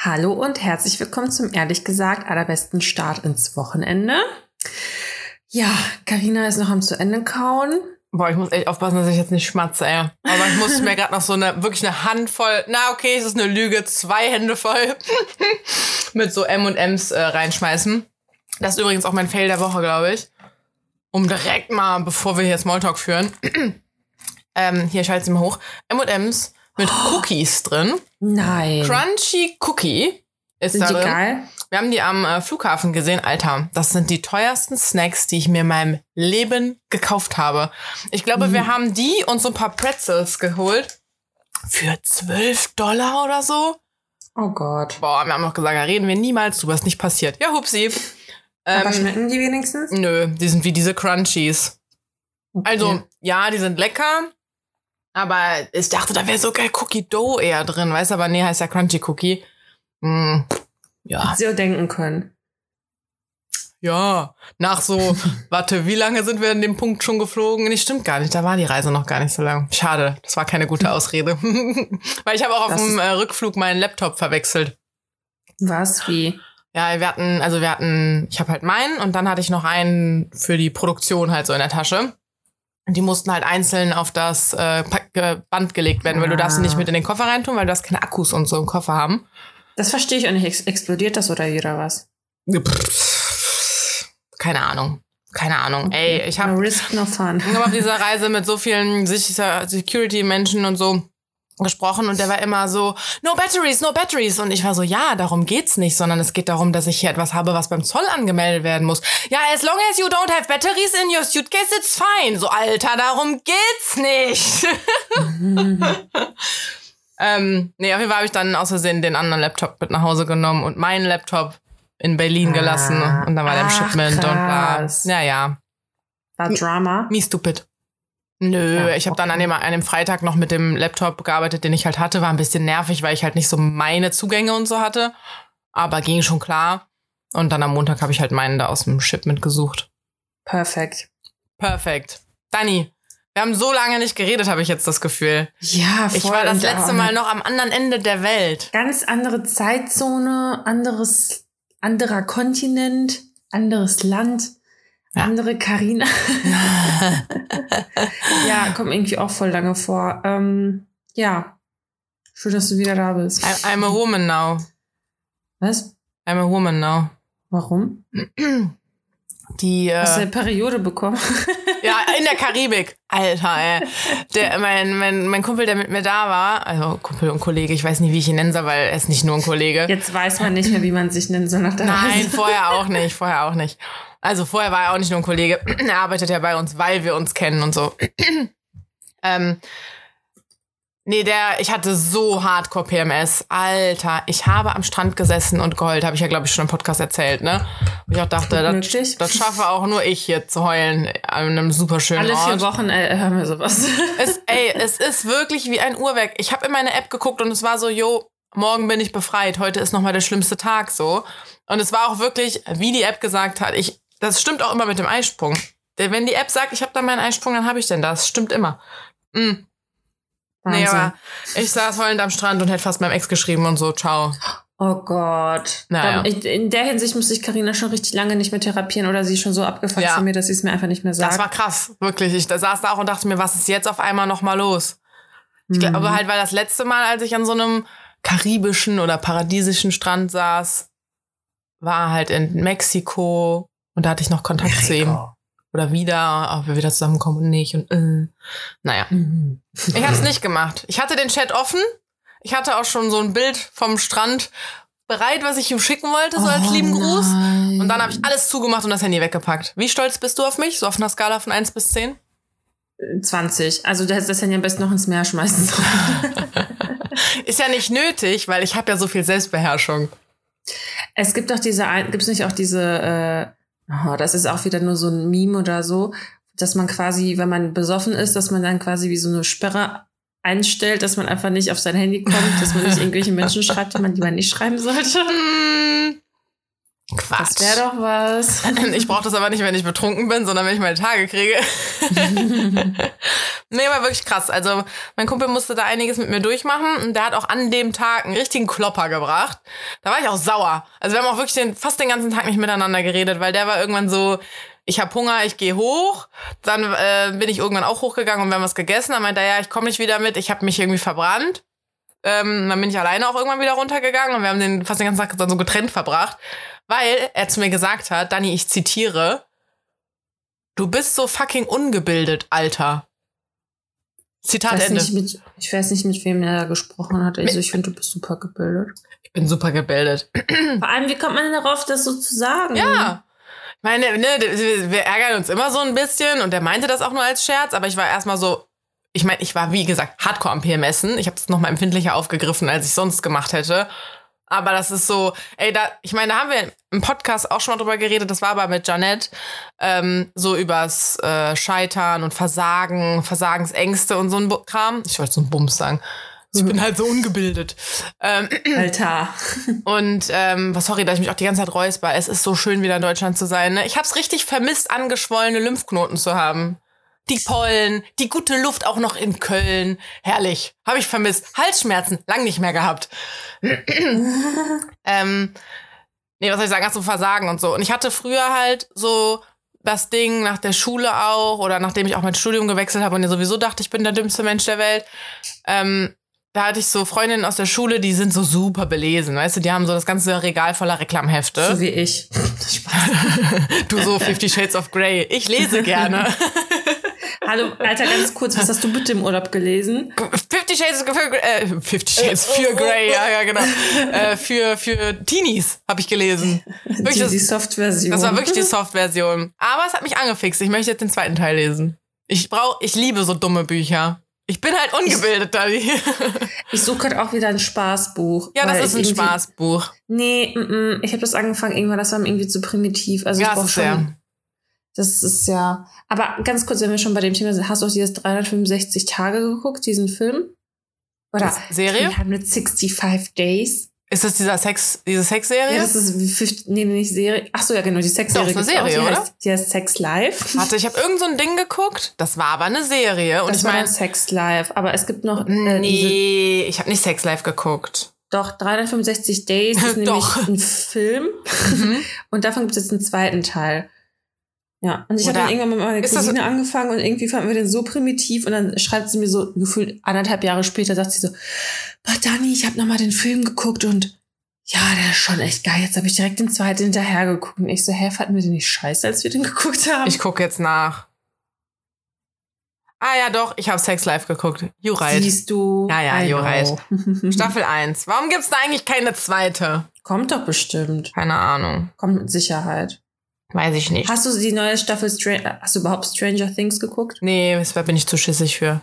Hallo und herzlich willkommen zum ehrlich gesagt allerbesten Start ins Wochenende. Ja, Karina ist noch am zu Ende kauen. Boah, ich muss echt aufpassen, dass ich jetzt nicht schmatze, ey. Aber ich muss mir gerade noch so eine, wirklich eine Handvoll, na okay, es ist eine Lüge, zwei Hände voll mit so M&M's äh, reinschmeißen. Das ist übrigens auch mein Fail der Woche, glaube ich. Um direkt mal, bevor wir hier Smalltalk führen. ähm, hier, ich halte sie mal hoch. M&M's mit Cookies drin. Nein. Crunchy Cookie ist Sind da die geil? Wir haben die am äh, Flughafen gesehen. Alter, das sind die teuersten Snacks, die ich mir in meinem Leben gekauft habe. Ich glaube, wir haben die und so ein paar Pretzels geholt. Für 12 Dollar oder so. Oh Gott. Boah, wir haben noch gesagt, da reden wir niemals drüber, ist nicht passiert. Ja, hupsi. Aber Ähm, schmecken die wenigstens? nö, die sind wie diese Crunchies. Okay. Also, ja, die sind lecker. Aber ich dachte, da wäre so geil Cookie Dough eher drin. Weißt aber, nee, heißt ja Crunchy Cookie. Hm, ja. Hätte sie auch denken können. Ja, nach so, warte, wie lange sind wir in dem Punkt schon geflogen? Nee, stimmt gar nicht, da war die Reise noch gar nicht so lang. Schade, das war keine gute Ausrede. Weil ich habe auch auf Das dem äh, Rückflug meinen Laptop verwechselt. Was? Wie? Ja, wir hatten, also wir hatten, ich habe halt meinen und dann hatte ich noch einen für die Produktion halt so in der Tasche. Und die mussten halt einzeln auf das äh, Band gelegt werden, weil du darfst sie nicht mit in den Koffer reintun, weil du hast keine Akkus und so im Koffer haben. Das verstehe ich auch nicht. Ex explodiert das oder wieder was? Keine Ahnung. Keine Ahnung. Ey, ich habe No risk, no fun. Auf dieser Reise mit so vielen Security-Menschen und so gesprochen und der war immer so, no batteries, no batteries. Und ich war so, ja, darum geht's nicht, sondern es geht darum, dass ich hier etwas habe, was beim Zoll angemeldet werden muss. Ja, as long as you don't have batteries in your suitcase, it's fine. So, Alter, darum geht's nicht. ähm, nee, auf jeden Fall habe ich dann aus Versehen den anderen Laptop mit nach Hause genommen und meinen Laptop in Berlin gelassen. Ah. Und dann war der im Shipment und bla. krass. Ja, ja. War Drama? Me stupid. Nö, Ja, ich habe dann an dem, an dem Freitag noch mit dem Laptop gearbeitet, den ich halt hatte. War ein bisschen nervig, weil ich halt nicht so meine Zugänge und so hatte. Aber ging schon klar. Und dann am Montag habe ich halt meinen da aus dem Shipment gesucht. Perfekt. Perfekt. Dani, wir haben so lange nicht geredet, habe ich jetzt das Gefühl. Ja, voll. Ich war das letzte auch Mal noch am anderen Ende der Welt. Ganz andere Zeitzone, anderes, anderer Kontinent, anderes Land, Ja. andere Karina. ja, kommt irgendwie auch voll lange vor. Ähm, ja. Schön, dass du wieder da bist. I- I'm a woman now. Was? I'm a woman now. Warum? Die, Hast du äh, eine Periode bekommen? Ja, in der Karibik. Alter, ey. Der, mein, mein, mein Kumpel, der mit mir da war, also Kumpel und Kollege, ich weiß nicht, wie ich ihn nennen soll, weil er ist nicht nur ein Kollege. Jetzt weiß man nicht mehr, wie man sich nennen soll nach der Nein, Reise. vorher auch nicht, vorher auch nicht. Also vorher war er auch nicht nur ein Kollege. Er arbeitet ja bei uns, weil wir uns kennen und so. ähm, nee, der, ich hatte so Hardcore PMS. Alter, ich habe am Strand gesessen und geheult, habe ich ja, glaube ich, schon im Podcast erzählt, ne? Und ich auch dachte, das, das schaffe auch nur ich hier zu heulen an einem super schönen Alle Ort. vier Wochen äh, hören wir sowas. Es, ey, es ist wirklich wie ein Uhrwerk. Ich habe in meine App geguckt und es war so, jo, morgen bin ich befreit, heute ist nochmal der schlimmste Tag so. Und es war auch wirklich, wie die App gesagt hat, ich, das stimmt auch immer mit dem Eisprung. Denn Wenn die App sagt, ich habe da meinen Eisprung, dann habe ich denn das. Stimmt immer. Mm. Nee, Wahnsinn. aber ich saß heulend am Strand und hätte fast meinem Ex geschrieben und so, ciao. Oh Gott. Naja. Dann- ich- In der Hinsicht musste ich Karina schon richtig lange nicht mehr therapieren oder sie ist schon so abgefuckt Ja. von mir, dass sie es mir einfach nicht mehr sagt. Das war krass, wirklich. Ich da saß da auch und dachte mir, was ist jetzt auf einmal nochmal los? Ich glaube Mhm. halt, weil das letzte Mal, als ich an so einem karibischen oder paradiesischen Strand saß, war halt in Mexiko und da hatte ich noch Kontakt zu ihm. Oder wieder, ob wir wieder zusammenkommen und nicht und äh. naja. Mhm. Ich habe es nicht gemacht. Ich hatte den Chat offen. Ich hatte auch schon so ein Bild vom Strand bereit, was ich ihm schicken wollte, so als Oh lieben Gruß. nein. Und dann habe ich alles zugemacht und das Handy weggepackt. Wie stolz bist du auf mich? So auf einer Skala von 1 bis 10? 20. Also du hättest das Handy am besten noch ins Meer schmeißen sollen. Ist ja nicht nötig, weil ich habe ja so viel Selbstbeherrschung. es gibt doch diese, gibt es nicht auch diese, äh, oh, das ist auch wieder nur so ein Meme oder so, dass man quasi, wenn man besoffen ist, dass man dann quasi wie so eine Sperre einstellt, dass man einfach nicht auf sein Handy kommt, dass man nicht irgendwelche Menschen schreibt, die man lieber nicht schreiben sollte. Quatsch. Das wäre doch was. Ich brauche das aber nicht, wenn ich betrunken bin, sondern wenn ich meine Tage kriege. nee, aber wirklich krass. Also mein Kumpel musste da einiges mit mir durchmachen und der hat auch an dem Tag einen richtigen Klopper gebracht. Da war ich auch sauer. Also wir haben auch wirklich den, fast den ganzen Tag nicht miteinander geredet, weil der war irgendwann so, ich habe Hunger, ich gehe hoch. Dann äh, bin ich irgendwann auch hochgegangen und wir haben was gegessen. Dann meinte er, ja, ich komme nicht wieder mit, ich habe mich irgendwie verbrannt. Ähm, dann bin ich alleine auch irgendwann wieder runtergegangen und wir haben den fast den ganzen Tag dann so getrennt verbracht, weil er zu mir gesagt hat, Dani, ich zitiere, du bist so fucking ungebildet, Alter. Zitat Ich weiß, Ende. nicht, mit, ich weiß nicht, mit wem er da gesprochen hat. Also ich finde, du bist super gebildet. Ich bin super gebildet. Vor allem, wie kommt man denn darauf, das so zu sagen? Ja. Ich meine, ne, wir ärgern uns immer so ein bisschen und der meinte das auch nur als Scherz, aber ich war erstmal so, ich meine, ich war wie gesagt hardcore am PMSen. Ich habe es nochmal empfindlicher aufgegriffen, als ich sonst gemacht hätte. Aber das ist so, ey, da, ich meine, da haben wir im Podcast auch schon mal drüber geredet, das war aber mit Janette, ähm, so übers äh, Scheitern und Versagen, Versagensängste und so ein Bu- Kram. Ich wollte so einen Bums sagen. Ich bin halt so ungebildet. Ähm, Alter. und ähm, was sorry, dass ich mich auch die ganze Zeit räusper. Es ist so schön, wieder in Deutschland zu sein. Ne? Ich habe es richtig vermisst, angeschwollene Lymphknoten zu haben. Die Pollen, die gute Luft auch noch in Köln. Herrlich. Habe ich vermisst. Halsschmerzen, lang nicht mehr gehabt. ähm, nee, was soll ich sagen? Ach so, Versagen und so. Und ich hatte früher halt so das Ding nach der Schule auch oder nachdem ich auch mein Studium gewechselt habe und ja sowieso dachte, ich bin der dümmste Mensch der Welt. Ähm, da hatte ich so Freundinnen aus der Schule, die sind so super belesen, weißt du, die haben so das ganze Regal voller Reklamhefte. So wie ich. du so Fifty Shades of Grey. Ich lese gerne. Hallo, Alter, ganz kurz, was hast du bitte im Urlaub gelesen? Fifty Shades für äh, Fifty Shades für Grey, ja, ja, genau. Äh, für, für Teenies habe ich gelesen. Wirklich, Die, die Soft-Version. das war wirklich die Soft-Version. Aber es hat mich angefixt. Ich möchte jetzt den zweiten Teil lesen. Ich brauch, ich liebe so dumme Bücher. Ich bin halt ungebildet, Dani. Ich suche gerade auch wieder ein Spaßbuch. Ja, das ist ein Spaßbuch. Nee, mm, mm, ich habe das angefangen, irgendwann, das war mir irgendwie zu primitiv. Also Ja, ich brauche schon. sehr. Das ist ja. Aber ganz kurz, wenn wir schon bei dem Thema sind, hast du auch dieses 365 Tage geguckt, diesen Film? Oder Serie? 365 Days? Ist das dieser Sex, diese Sexserie? Ja, das ist wie 50, nee, nicht Serie. Ach so, ja, genau, die Sexserie. Doch, ist eine gibt's auch. Serie, die oder? Heißt, die heißt Sex Live. Warte, ich habe irgend so ein Ding geguckt. Das war aber eine Serie. Und das ich war meine, dann Sex Live. Aber es gibt noch äh, nee, ich habe nicht Sex Live geguckt. doch 365 Days ist nämlich. Mhm. ein Film. Und davon gibt es jetzt einen zweiten Teil. Ja, und ich habe dann irgendwann mit meiner ist das- Cousine angefangen und irgendwie fanden wir den so primitiv und dann schreibt sie mir so gefühlt anderthalb Jahre später, sagt sie so, boah Dani, ich habe nochmal den Film geguckt und ja, der ist schon echt geil. Jetzt habe ich direkt den zweiten hinterher geguckt und ich so, hä, fanden wir den nicht scheiße, als wir den geguckt haben? Ich gucke jetzt nach. Ah ja, doch, ich habe Sex Live geguckt. You right. Siehst du? Ja, ja, I know. Staffel 1. Warum gibt's da eigentlich keine zweite? Kommt doch bestimmt. Keine Ahnung. Kommt mit Sicherheit. Weiß ich nicht. Hast du die neue Staffel, Str hast du überhaupt Stranger Things geguckt? Nee, das bin ich zu schissig für.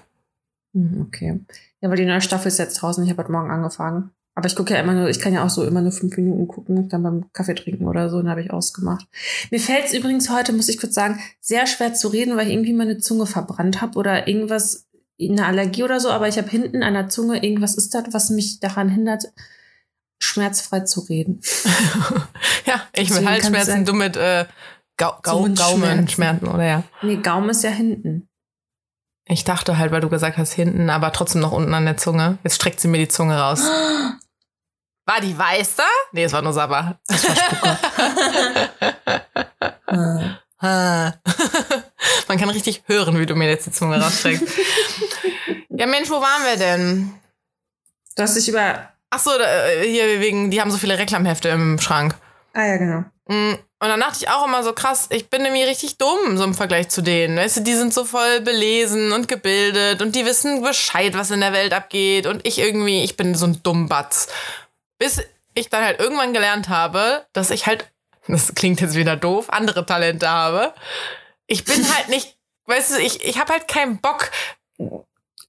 Hm, Okay. Ja, aber die neue Staffel ist jetzt draußen. Ich habe heute Morgen angefangen. Aber ich gucke ja immer nur, ich kann ja auch so immer nur fünf Minuten gucken, dann beim Kaffee trinken oder so, dann habe ich ausgemacht. Mir fällt es übrigens heute, muss ich kurz sagen, sehr schwer zu reden, weil ich irgendwie meine Zunge verbrannt habe oder irgendwas, eine Allergie oder so, aber ich habe hinten an der Zunge irgendwas ist das, was mich daran hindert, schmerzfrei zu reden. ja, ich mit Deswegen kann's Halsschmerzen, du mit äh, Gau Zungenschmerzen. Gaumenschmerzen, oder ja. Nee, Gaumen ist ja hinten. Ich dachte halt, weil du gesagt hast hinten, aber trotzdem noch unten an der Zunge. Jetzt streckt sie mir die Zunge raus. War die weiß da? Nee, es war nur Sabber. Äh, Ah. Man kann richtig hören, wie du mir jetzt die Zunge rausstreckst. ja, Mensch, wo waren wir denn? Du hast dich über. Ach so, da, äh, hier wegen, die haben so viele Reklamhefte im Schrank. Ah ja, genau. Mm, Und dann dachte ich auch immer so krass, ich bin nämlich richtig dumm, so im Vergleich zu denen. Weißt du, die sind so voll belesen und gebildet und die wissen Bescheid, was in der Welt abgeht. Und ich irgendwie, ich bin so ein Dummbatz. Bis ich dann halt irgendwann gelernt habe, dass ich halt, das klingt jetzt wieder doof, andere Talente habe. Ich bin halt nicht, weißt du, ich, ich habe halt keinen Bock,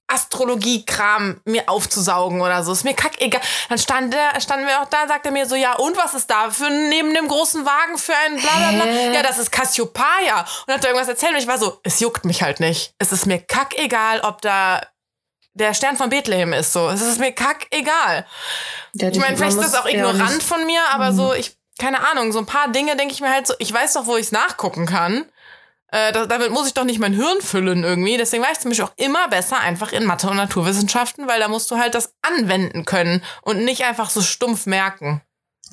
Astrologie-Kram mir aufzusaugen oder so. Ist mir kackegal. Dann stand der, standen wir auch da, sagte er mir so, ja, und was ist da für neben dem großen Wagen für ein bla bla bla? Hä? Ja, das ist Cassiopeia. Und hat er irgendwas erzählt und ich war so, es juckt mich halt nicht. Es ist mir kackegal, ob da der Stern von Bethlehem ist so. Es ist mir kackegal. Ja, Ich meine, vielleicht ist das auch ignorant von mir, aber so, ich, keine Ahnung, so ein paar Dinge denke ich mir halt so, ich weiß doch, wo ich es nachgucken kann. Äh, da, damit muss ich doch nicht mein Hirn füllen irgendwie. Deswegen war ich zum Beispiel auch immer besser einfach in Mathe und Naturwissenschaften, weil da musst du halt das anwenden können und nicht einfach so stumpf merken.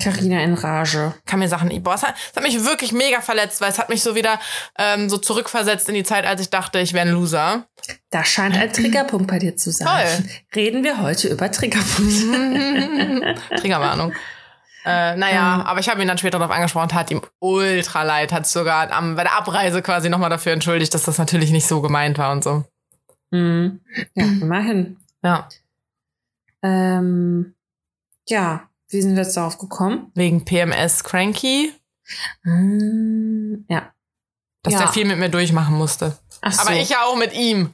Carina in Rage. Kann mir Sachen, boah, es hat, es hat mich wirklich mega verletzt, weil es hat mich so wieder ähm, so zurückversetzt in die Zeit, als ich dachte, ich wäre ein Loser. Da scheint ein Triggerpunkt bei dir zu sein. Toll. Reden wir heute über Triggerpunkte. Triggerwarnung. Äh, naja, aber ich habe ihn dann später darauf angesprochen, tat ihm ultra leid, hat sogar am, bei der Abreise quasi nochmal dafür entschuldigt, dass das natürlich nicht so gemeint war und so. Mhm. Ja, immerhin. Ja. Ähm, ja, wie sind wir jetzt darauf gekommen? Wegen PMS Cranky, Ähm, ja. dass Ja. der viel mit mir durchmachen musste. Ach so. Aber ich ja auch mit ihm.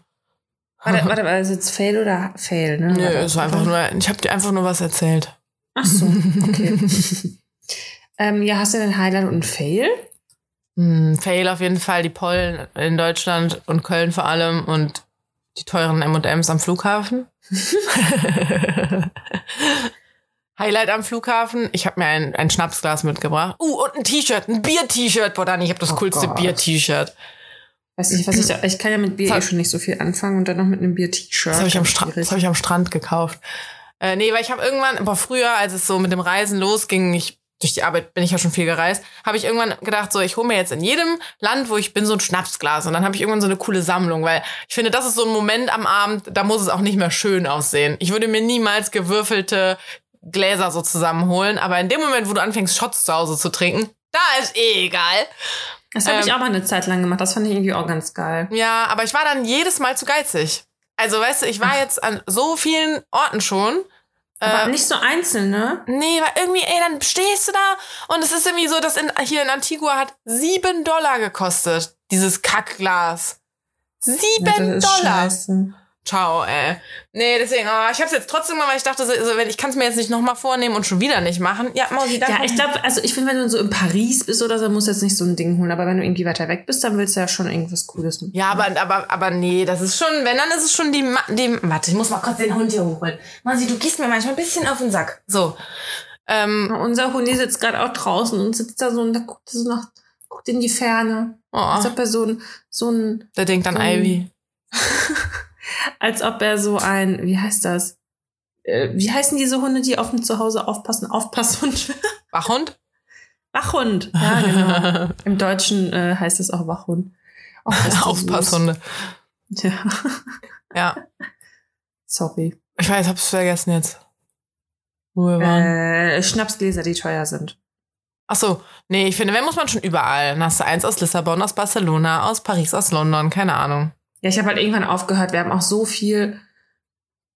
Warte, warte, war das jetzt Fail oder Fail, ne? Nö, es war einfach nur, ich habe dir einfach nur was erzählt. Ach so, okay. ähm, ja, hast du denn ein Highlight und ein Fail? Hm, Fail auf jeden Fall, die Pollen in Deutschland und Köln vor allem und die teuren M&M's am Flughafen. Highlight am Flughafen, ich habe mir ein, ein Schnapsglas mitgebracht. Uh, und ein T-Shirt, ein Bier-T-Shirt. Boah, Dani, ich habe das Oh coolste. Bier-T-Shirt. Weiß nicht, was ich da, ich kann ja mit Bier eh schon nicht so viel anfangen und dann noch mit einem Bier-T-Shirt. Das habe ich, am das hab ich am Strand gekauft. Äh, nee, weil ich habe irgendwann, aber früher, als es so mit dem Reisen losging, ich durch die Arbeit bin ich ja schon viel gereist, habe ich irgendwann gedacht, so ich hole mir jetzt in jedem Land, wo ich bin, so ein Schnapsglas. Und dann habe ich irgendwann so eine coole Sammlung, weil ich finde, das ist so ein Moment am Abend, da muss es auch nicht mehr schön aussehen. Ich würde mir niemals gewürfelte Gläser so zusammenholen, aber in dem Moment, wo du anfängst, Shots zu Hause zu trinken, da ist eh egal. Das habe ich Ähm, auch mal eine Zeit lang gemacht. Das fand ich irgendwie auch ganz geil. Ja, aber ich war dann jedes Mal zu geizig. Also, weißt du, ich war jetzt an so vielen Orten schon. Aber Äh, nicht so einzeln, ne? Nee, weil irgendwie, ey, dann stehst du da und es ist irgendwie so, dass in, hier in Antigua hat sieben Dollar gekostet, dieses Kackglas. Sieben Ja, Dollar. scheiße. Ciao, ey. Nee, deswegen, aber ich hab's jetzt trotzdem mal, weil ich dachte, so, ich kann es mir jetzt nicht nochmal vornehmen und schon wieder nicht machen. Ja, Mausi, danke. Ja, ich glaube, also ich finde, wenn du so in Paris bist oder so, musst du jetzt nicht so ein Ding holen. Aber wenn du irgendwie weiter weg bist, dann willst du ja schon irgendwas Cooles mit. Ja, aber, aber, aber nee, das ist schon, wenn, dann ist es schon die, Ma- die, warte, ich muss mal kurz den Hund hier hochholen. Mausi, du gehst mir manchmal ein bisschen auf den Sack. So. Ähm, Unser Hundi sitzt gerade auch draußen und sitzt da so und da guckt er so nach, guckt in die Ferne. Als oh, ob er so ein, so ein, der denkt an so- Ivy. als ob er so ein, wie heißt das? Äh, Wie heißen diese Hunde, die auf dem Zuhause aufpassen? Aufpasshund. Wachhund? Wachhund. Ja, genau. Im Deutschen äh, heißt es auch Wachhund. Aufpasshunde. Ja. Ja. Sorry. Ich weiß, hab's vergessen jetzt. Wo wir waren. Äh, Schnapsgläser, die teuer sind. Ach so, nee, ich finde, wenn muss man schon überall. Dann hast du eins aus Lissabon, aus Barcelona, aus Paris, aus London, keine Ahnung. Ja, ich habe halt irgendwann aufgehört. Wir haben auch so viel.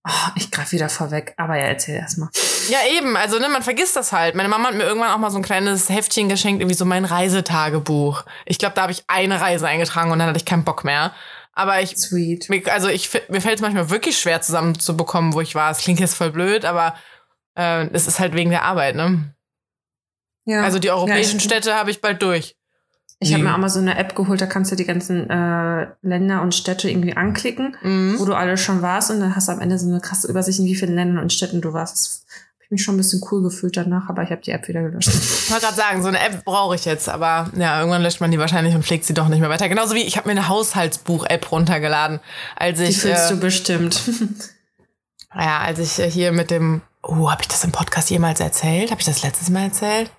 Oh, ich greife wieder vorweg. Aber ja, erzähl erst mal. Ja, eben, also ne, man vergisst das halt. Meine Mama hat mir irgendwann auch mal so ein kleines Heftchen geschenkt, irgendwie so mein Reisetagebuch. Ich glaube, da habe ich eine Reise eingetragen und dann hatte ich keinen Bock mehr. Aber ich, Sweet. mir- also ich, mir fällt es manchmal wirklich schwer zusammenzubekommen, wo ich war. Es klingt jetzt voll blöd, aber äh, es ist halt wegen der Arbeit, ne? Ja. Also die europäischen ja, Städte habe ich bald durch. Ich habe mir auch mal so eine App geholt, da kannst du die ganzen äh, Länder und Städte irgendwie anklicken, Mhm. wo du alle schon warst und dann hast du am Ende so eine krasse Übersicht, in wie vielen Ländern und Städten du warst. Das habe ich mich schon ein bisschen cool gefühlt danach, aber ich habe die App wieder gelöscht. Ich wollte gerade sagen, so eine App brauche ich jetzt, aber ja, irgendwann löscht man die wahrscheinlich und pflegt sie doch nicht mehr weiter. Genauso wie ich habe mir eine Haushaltsbuch-App runtergeladen, als Die ich fühlst äh, du bestimmt. ja, als ich hier mit dem Oh, habe ich das im Podcast jemals erzählt? Habe ich das letztes Mal erzählt?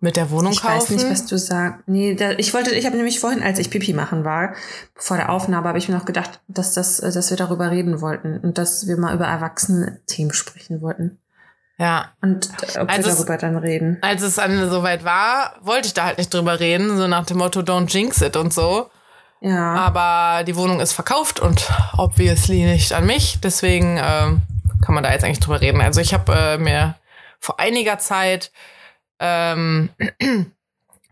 Mit der Wohnung Ich kaufen? weiß nicht, was du sagst. Nee, da, ich wollte, ich habe nämlich vorhin, als ich Pipi machen war, vor der Aufnahme, habe ich mir noch gedacht, dass das, dass wir darüber reden wollten und dass wir mal über erwachsene Themen sprechen wollten. ja. Und äh, ob Also wir es- darüber dann reden. Als es dann soweit war, wollte ich da halt nicht drüber reden, so nach dem Motto Don't jinx it und so. Ja. Aber die Wohnung ist verkauft und obviously nicht an mich. Deswegen ähm, kann man da jetzt eigentlich drüber reden. Also ich habe äh, mir vor einiger Zeit ähm,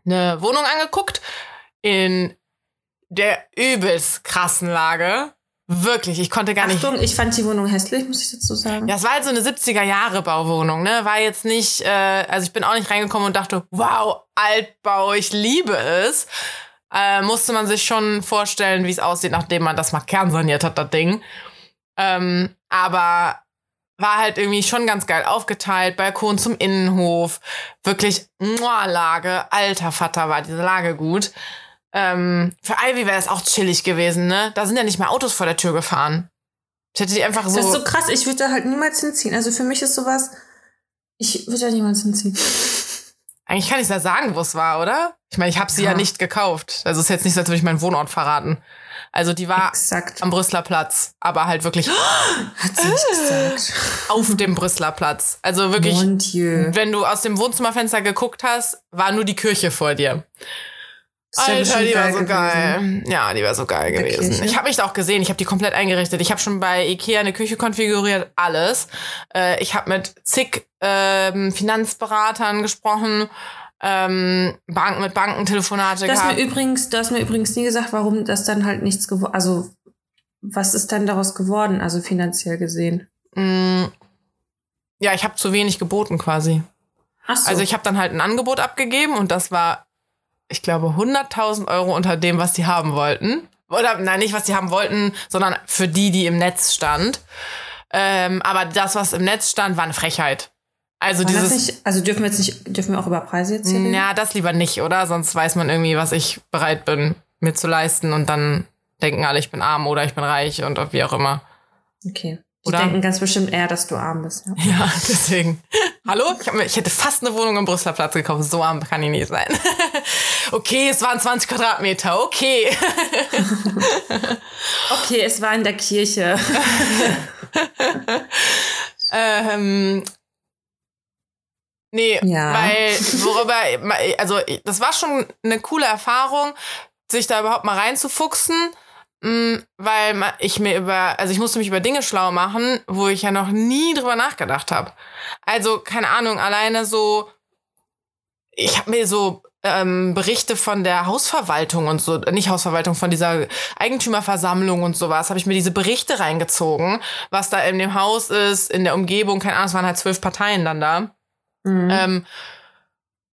eine Wohnung angeguckt in der übelst krassen Lage. Wirklich, ich konnte gar nicht. Achtung, ich fand die Wohnung hässlich, muss ich dazu sagen. Ja, es war halt so eine 70er Jahre Bauwohnung, ne? War jetzt nicht, äh, also ich bin auch nicht reingekommen und dachte, wow, Altbau, ich liebe es. Äh, musste man sich schon vorstellen, wie es aussieht, nachdem man das mal kernsaniert hat, das Ding. Ähm, aber war halt irgendwie schon ganz geil aufgeteilt, Balkon zum Innenhof, wirklich muah, Lage, alter Vater war diese Lage gut. Ähm, für Ivy wäre es auch chillig gewesen, ne? Da sind ja nicht mehr Autos vor der Tür gefahren. Ich hätte die einfach so. Das ist so krass, ich würde da halt niemals hinziehen. Also für mich ist sowas, ich würde da niemals hinziehen. Eigentlich kann ich da sagen, wo es war, oder? Ich meine, ich habe sie ja. ja. nicht gekauft. Also es ist jetzt nicht, als würde ich meinen Wohnort verraten. Also die war Exakt. am Brüsseler Platz, aber halt wirklich Hat sie nicht gesagt. auf dem Brüsseler Platz. Also wirklich, wenn du aus dem Wohnzimmerfenster geguckt hast, war nur die Kirche vor dir. Alter, die war so gewesen. geil. Ja, die war so geil Der gewesen. Kirche? Ich habe mich da auch gesehen. Ich habe die komplett eingerichtet. Ich habe schon bei Ikea eine Küche konfiguriert, alles. Äh, ich habe mit zig ähm, Finanzberatern gesprochen, ähm, Bank, mit Bankentelefonate das gehabt. Mir übrigens, du hast mir übrigens nie gesagt, warum das dann halt nichts geworden, also was ist dann daraus geworden, also finanziell gesehen? Mm, ja, ich habe zu wenig geboten quasi. Ach so. Also ich habe dann halt ein Angebot abgegeben und das war, ich glaube, 100.000 Euro unter dem, was die haben wollten. Oder nein, nicht was die haben wollten, sondern für die, die im Netz stand. Ähm, aber das, was im Netz stand, war eine Frechheit. Also War dieses. Nicht, also dürfen wir jetzt nicht, dürfen wir auch über Preise jetzt reden? Ja, das lieber nicht, oder? Sonst weiß man irgendwie, was ich bereit bin, mir zu leisten und dann denken alle, ich bin arm oder ich bin reich und wie auch immer. Okay. Die oder? denken ganz bestimmt eher, dass du arm bist. Ja, ja deswegen. Hallo? Ich, hab, ich hätte fast eine Wohnung im Brüsseler Platz gekauft. So arm kann ich nicht sein. okay, es waren 20 Quadratmeter. Okay. okay, es war in der Kirche. ähm, Nee, ja. weil worüber, also das war schon eine coole Erfahrung, sich da überhaupt mal reinzufuchsen, mm, weil ich mir über, also ich musste mich über Dinge schlau machen, wo ich ja noch nie drüber nachgedacht habe. Also keine Ahnung, alleine so, ich habe mir so ähm, Berichte von der Hausverwaltung und so, nicht Hausverwaltung, von dieser Eigentümerversammlung und sowas, habe ich mir diese Berichte reingezogen, was da in dem Haus ist, in der Umgebung, keine Ahnung, es waren halt zwölf Parteien dann da. Mhm. Ähm,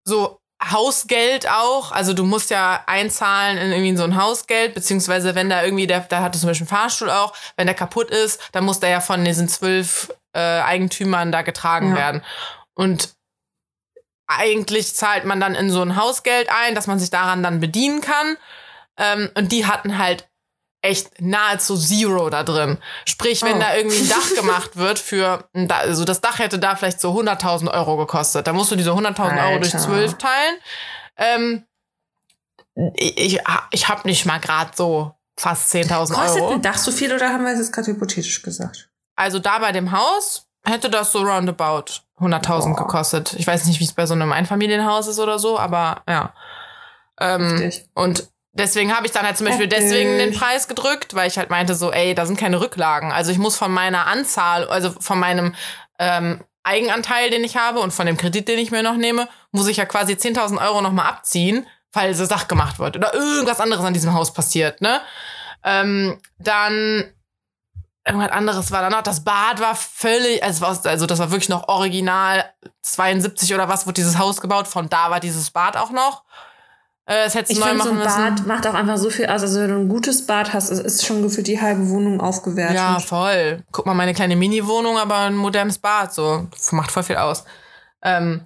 so Hausgeld auch, also du musst ja einzahlen in irgendwie so ein Hausgeld, beziehungsweise wenn da irgendwie, der, da hatte zum Beispiel einen Fahrstuhl auch, wenn der kaputt ist, dann muss der ja von diesen zwölf äh, Eigentümern da getragen ja. werden. Und eigentlich zahlt man dann in so ein Hausgeld ein, dass man sich daran dann bedienen kann. Ähm, und die hatten halt echt nahezu Zero da drin. Sprich, wenn oh. da irgendwie ein Dach gemacht wird für, also das Dach hätte da vielleicht so 100.000 Euro gekostet. Da musst du diese 100.000 Euro durch 12 teilen. Ähm, ich ich habe nicht mal gerade so fast 10.000 Euro. Kostet ein Dach so viel oder haben wir es jetzt gerade hypothetisch gesagt? Also da bei dem Haus hätte das so roundabout 100.000 gekostet. Ich weiß nicht, wie es bei so einem Einfamilienhaus ist oder so, aber ja. Ähm, und Deswegen habe ich dann halt zum Beispiel okay. deswegen den Preis gedrückt, weil ich halt meinte so, ey, da sind keine Rücklagen. Also ich muss von meiner Anzahl, also von meinem ähm, Eigenanteil, den ich habe und von dem Kredit, den ich mir noch nehme, muss ich ja quasi 10.000 Euro nochmal abziehen, falls das Dach gemacht wird oder irgendwas anderes an diesem Haus passiert, ne? Ähm, dann irgendwas anderes war dann noch. Das Bad war völlig, also, also das war wirklich noch original 72 oder was, wurde dieses Haus gebaut. Von da war dieses Bad auch noch. Äh, das hättest du ich neu machen so ein Bad müssen. macht auch einfach so viel aus. Also wenn du ein gutes Bad hast, ist schon für die halbe Wohnung aufgewertet. Ja, voll. Guck mal, meine kleine Mini-Wohnung, aber ein modernes Bad, so. Macht voll viel aus. Ähm,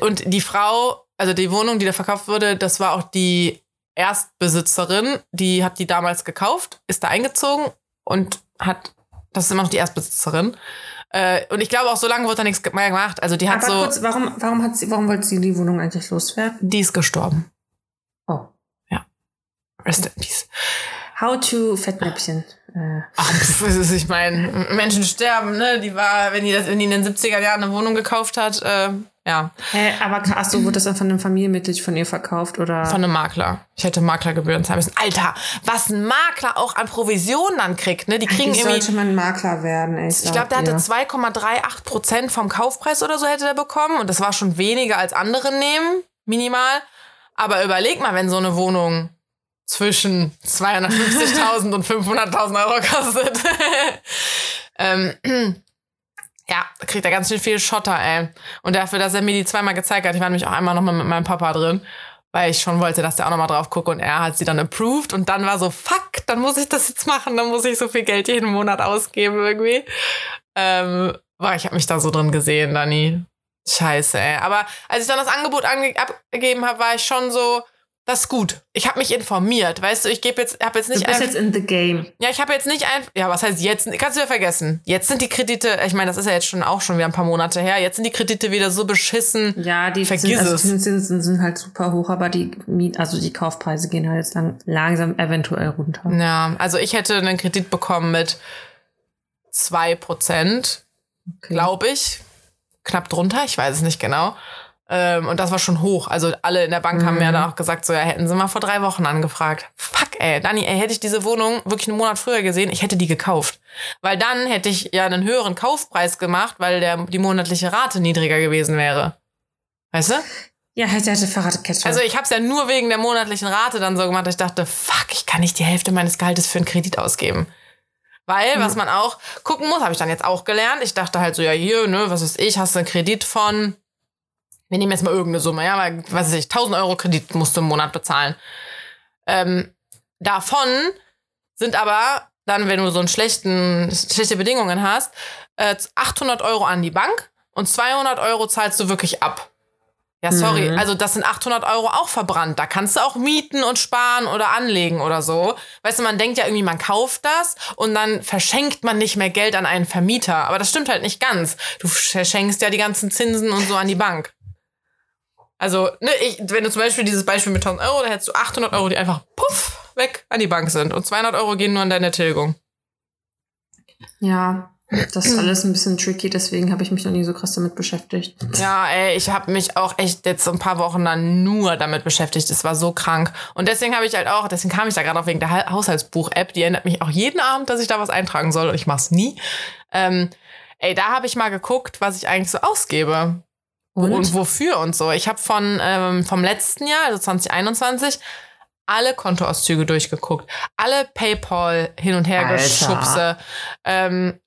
und die Frau, also die Wohnung, die da verkauft wurde, das war auch die Erstbesitzerin, die hat die damals gekauft, ist da eingezogen und hat, das ist immer noch die Erstbesitzerin, äh, und ich glaube auch so lange wird da nichts mehr gemacht. Also die hat Aber so. Kurz, warum, warum hat sie, warum wollte sie die Wohnung eigentlich loswerden? Die ist gestorben. Oh. Ja. Rest in peace. How to Fettnäpfchen. Äh. Ach, ich meine, Menschen sterben, ne? Die war, wenn die das wenn die in den 70er Jahren eine Wohnung gekauft hat, äh, ja. Hä, aber krass, so wurde das dann von einem Familienmitglied von ihr verkauft oder? Von einem Makler. Ich hätte Maklergebühren zahlen müssen. Alter, was ein Makler auch an Provisionen dann kriegt, ne? Die kriegen Eigentlich irgendwie. sollte man Makler werden, ey. Ich glaube, der hatte 2,38 Prozent vom Kaufpreis oder so hätte er bekommen und das war schon weniger als andere nehmen, minimal. Aber überleg mal, wenn so eine Wohnung zwischen 250.000 und 500.000 Euro kostet. ähm, ja, da kriegt er ganz schön viel Schotter, ey. Und dafür, dass er mir die zweimal gezeigt hat, ich war nämlich auch einmal noch mal mit meinem Papa drin, weil ich schon wollte, dass der auch nochmal drauf guckt und er hat sie dann approved und dann war so, fuck, dann muss ich das jetzt machen, dann muss ich so viel Geld jeden Monat ausgeben irgendwie. Ähm, boah, ich habe mich da so drin gesehen, Dani. Scheiße, ey. Aber als ich dann das Angebot abgegeben habe, war ich schon so, das ist gut. Ich habe mich informiert, weißt du, ich gebe jetzt habe jetzt nicht Du bist jetzt in the game. Ja, ich habe jetzt nicht ein Ja, was heißt jetzt? Kannst du ja vergessen. Jetzt sind die Kredite, ich meine, das ist ja jetzt schon auch schon wieder ein paar Monate her. Jetzt sind die Kredite wieder so beschissen. Ja, die Vergiss sind, also die Zinsen sind halt super hoch, aber die Miet, also die Kaufpreise gehen halt jetzt lang, langsam eventuell runter. Ja, also ich hätte einen Kredit bekommen mit 2%, Okay. glaube ich. Knapp drunter, ich weiß es nicht genau. Ähm, und das war schon hoch. Also alle in der Bank haben Mhm. mir dann auch gesagt, so ja, hätten sie mal vor drei Wochen angefragt. Fuck, ey, Dani, ey, hätte ich diese Wohnung wirklich einen Monat früher gesehen, ich hätte die gekauft. Weil dann hätte ich ja einen höheren Kaufpreis gemacht, weil der, die monatliche Rate niedriger gewesen wäre. Weißt du? Ja, hätte, hätte Fahrradkette. Also ich habe es ja nur wegen der monatlichen Rate dann so gemacht, dass ich dachte, fuck, ich kann nicht die Hälfte meines Gehaltes für einen Kredit ausgeben. Weil, was man auch gucken muss, habe ich dann jetzt auch gelernt. Ich dachte halt so, ja, hier, ne, was ist ich, hast du einen Kredit von, wir nehmen jetzt mal irgendeine Summe, ja, weil, was weiß ich, 1000 Euro Kredit musst du im Monat bezahlen. Ähm, davon sind aber dann, wenn du so einen schlechten, schlechte Bedingungen hast, äh, 800 Euro an die Bank und 200 Euro zahlst du wirklich ab. Ja, sorry, Mhm. also das sind 800 Euro auch verbrannt. Da kannst du auch mieten und sparen oder anlegen oder so. Weißt du, man denkt ja irgendwie, man kauft das und dann verschenkt man nicht mehr Geld an einen Vermieter. Aber das stimmt halt nicht ganz. Du verschenkst ja die ganzen Zinsen und so an die Bank. Also, ne, ich, wenn du zum Beispiel dieses Beispiel mit 1000 Euro, da hättest du 800 Euro, die einfach puff weg an die Bank sind. Und 200 Euro gehen nur an deine Tilgung. ja, das ist alles ein bisschen tricky, deswegen habe ich mich noch nie so krass damit beschäftigt. Ja, ey, ich habe mich auch echt jetzt so ein paar Wochen dann nur damit beschäftigt. Es war so krank. Und deswegen habe ich halt auch, deswegen kam ich da gerade auch wegen der Ha- Haushaltsbuch-App. Die erinnert mich auch jeden Abend, dass ich da was eintragen soll. Und ich mach's nie. Ähm, ey, da habe ich mal geguckt, was ich eigentlich so ausgebe. Und? und wofür und so. Ich habe von ähm, vom letzten Jahr, also 2021, alle Kontoauszüge durchgeguckt, alle PayPal hin und her Alter. geschubse. Ähm,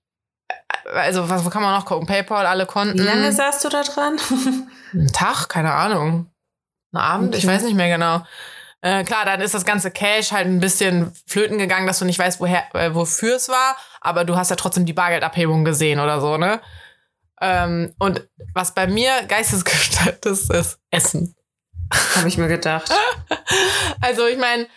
also was wo kann man noch gucken? PayPal, alle Konten. Wie lange saßt du da dran? Ein Tag, keine Ahnung. Ein Abend, ich Okay. weiß nicht mehr genau. Äh, klar, dann ist das ganze Cash halt ein bisschen flöten gegangen, dass du nicht weißt, woher, äh, wofür es war, aber du hast ja trotzdem die Bargeldabhebung gesehen oder so, ne? Ähm, und was bei mir geistesgestört ist, ist Essen. habe ich mir gedacht. Also ich meine,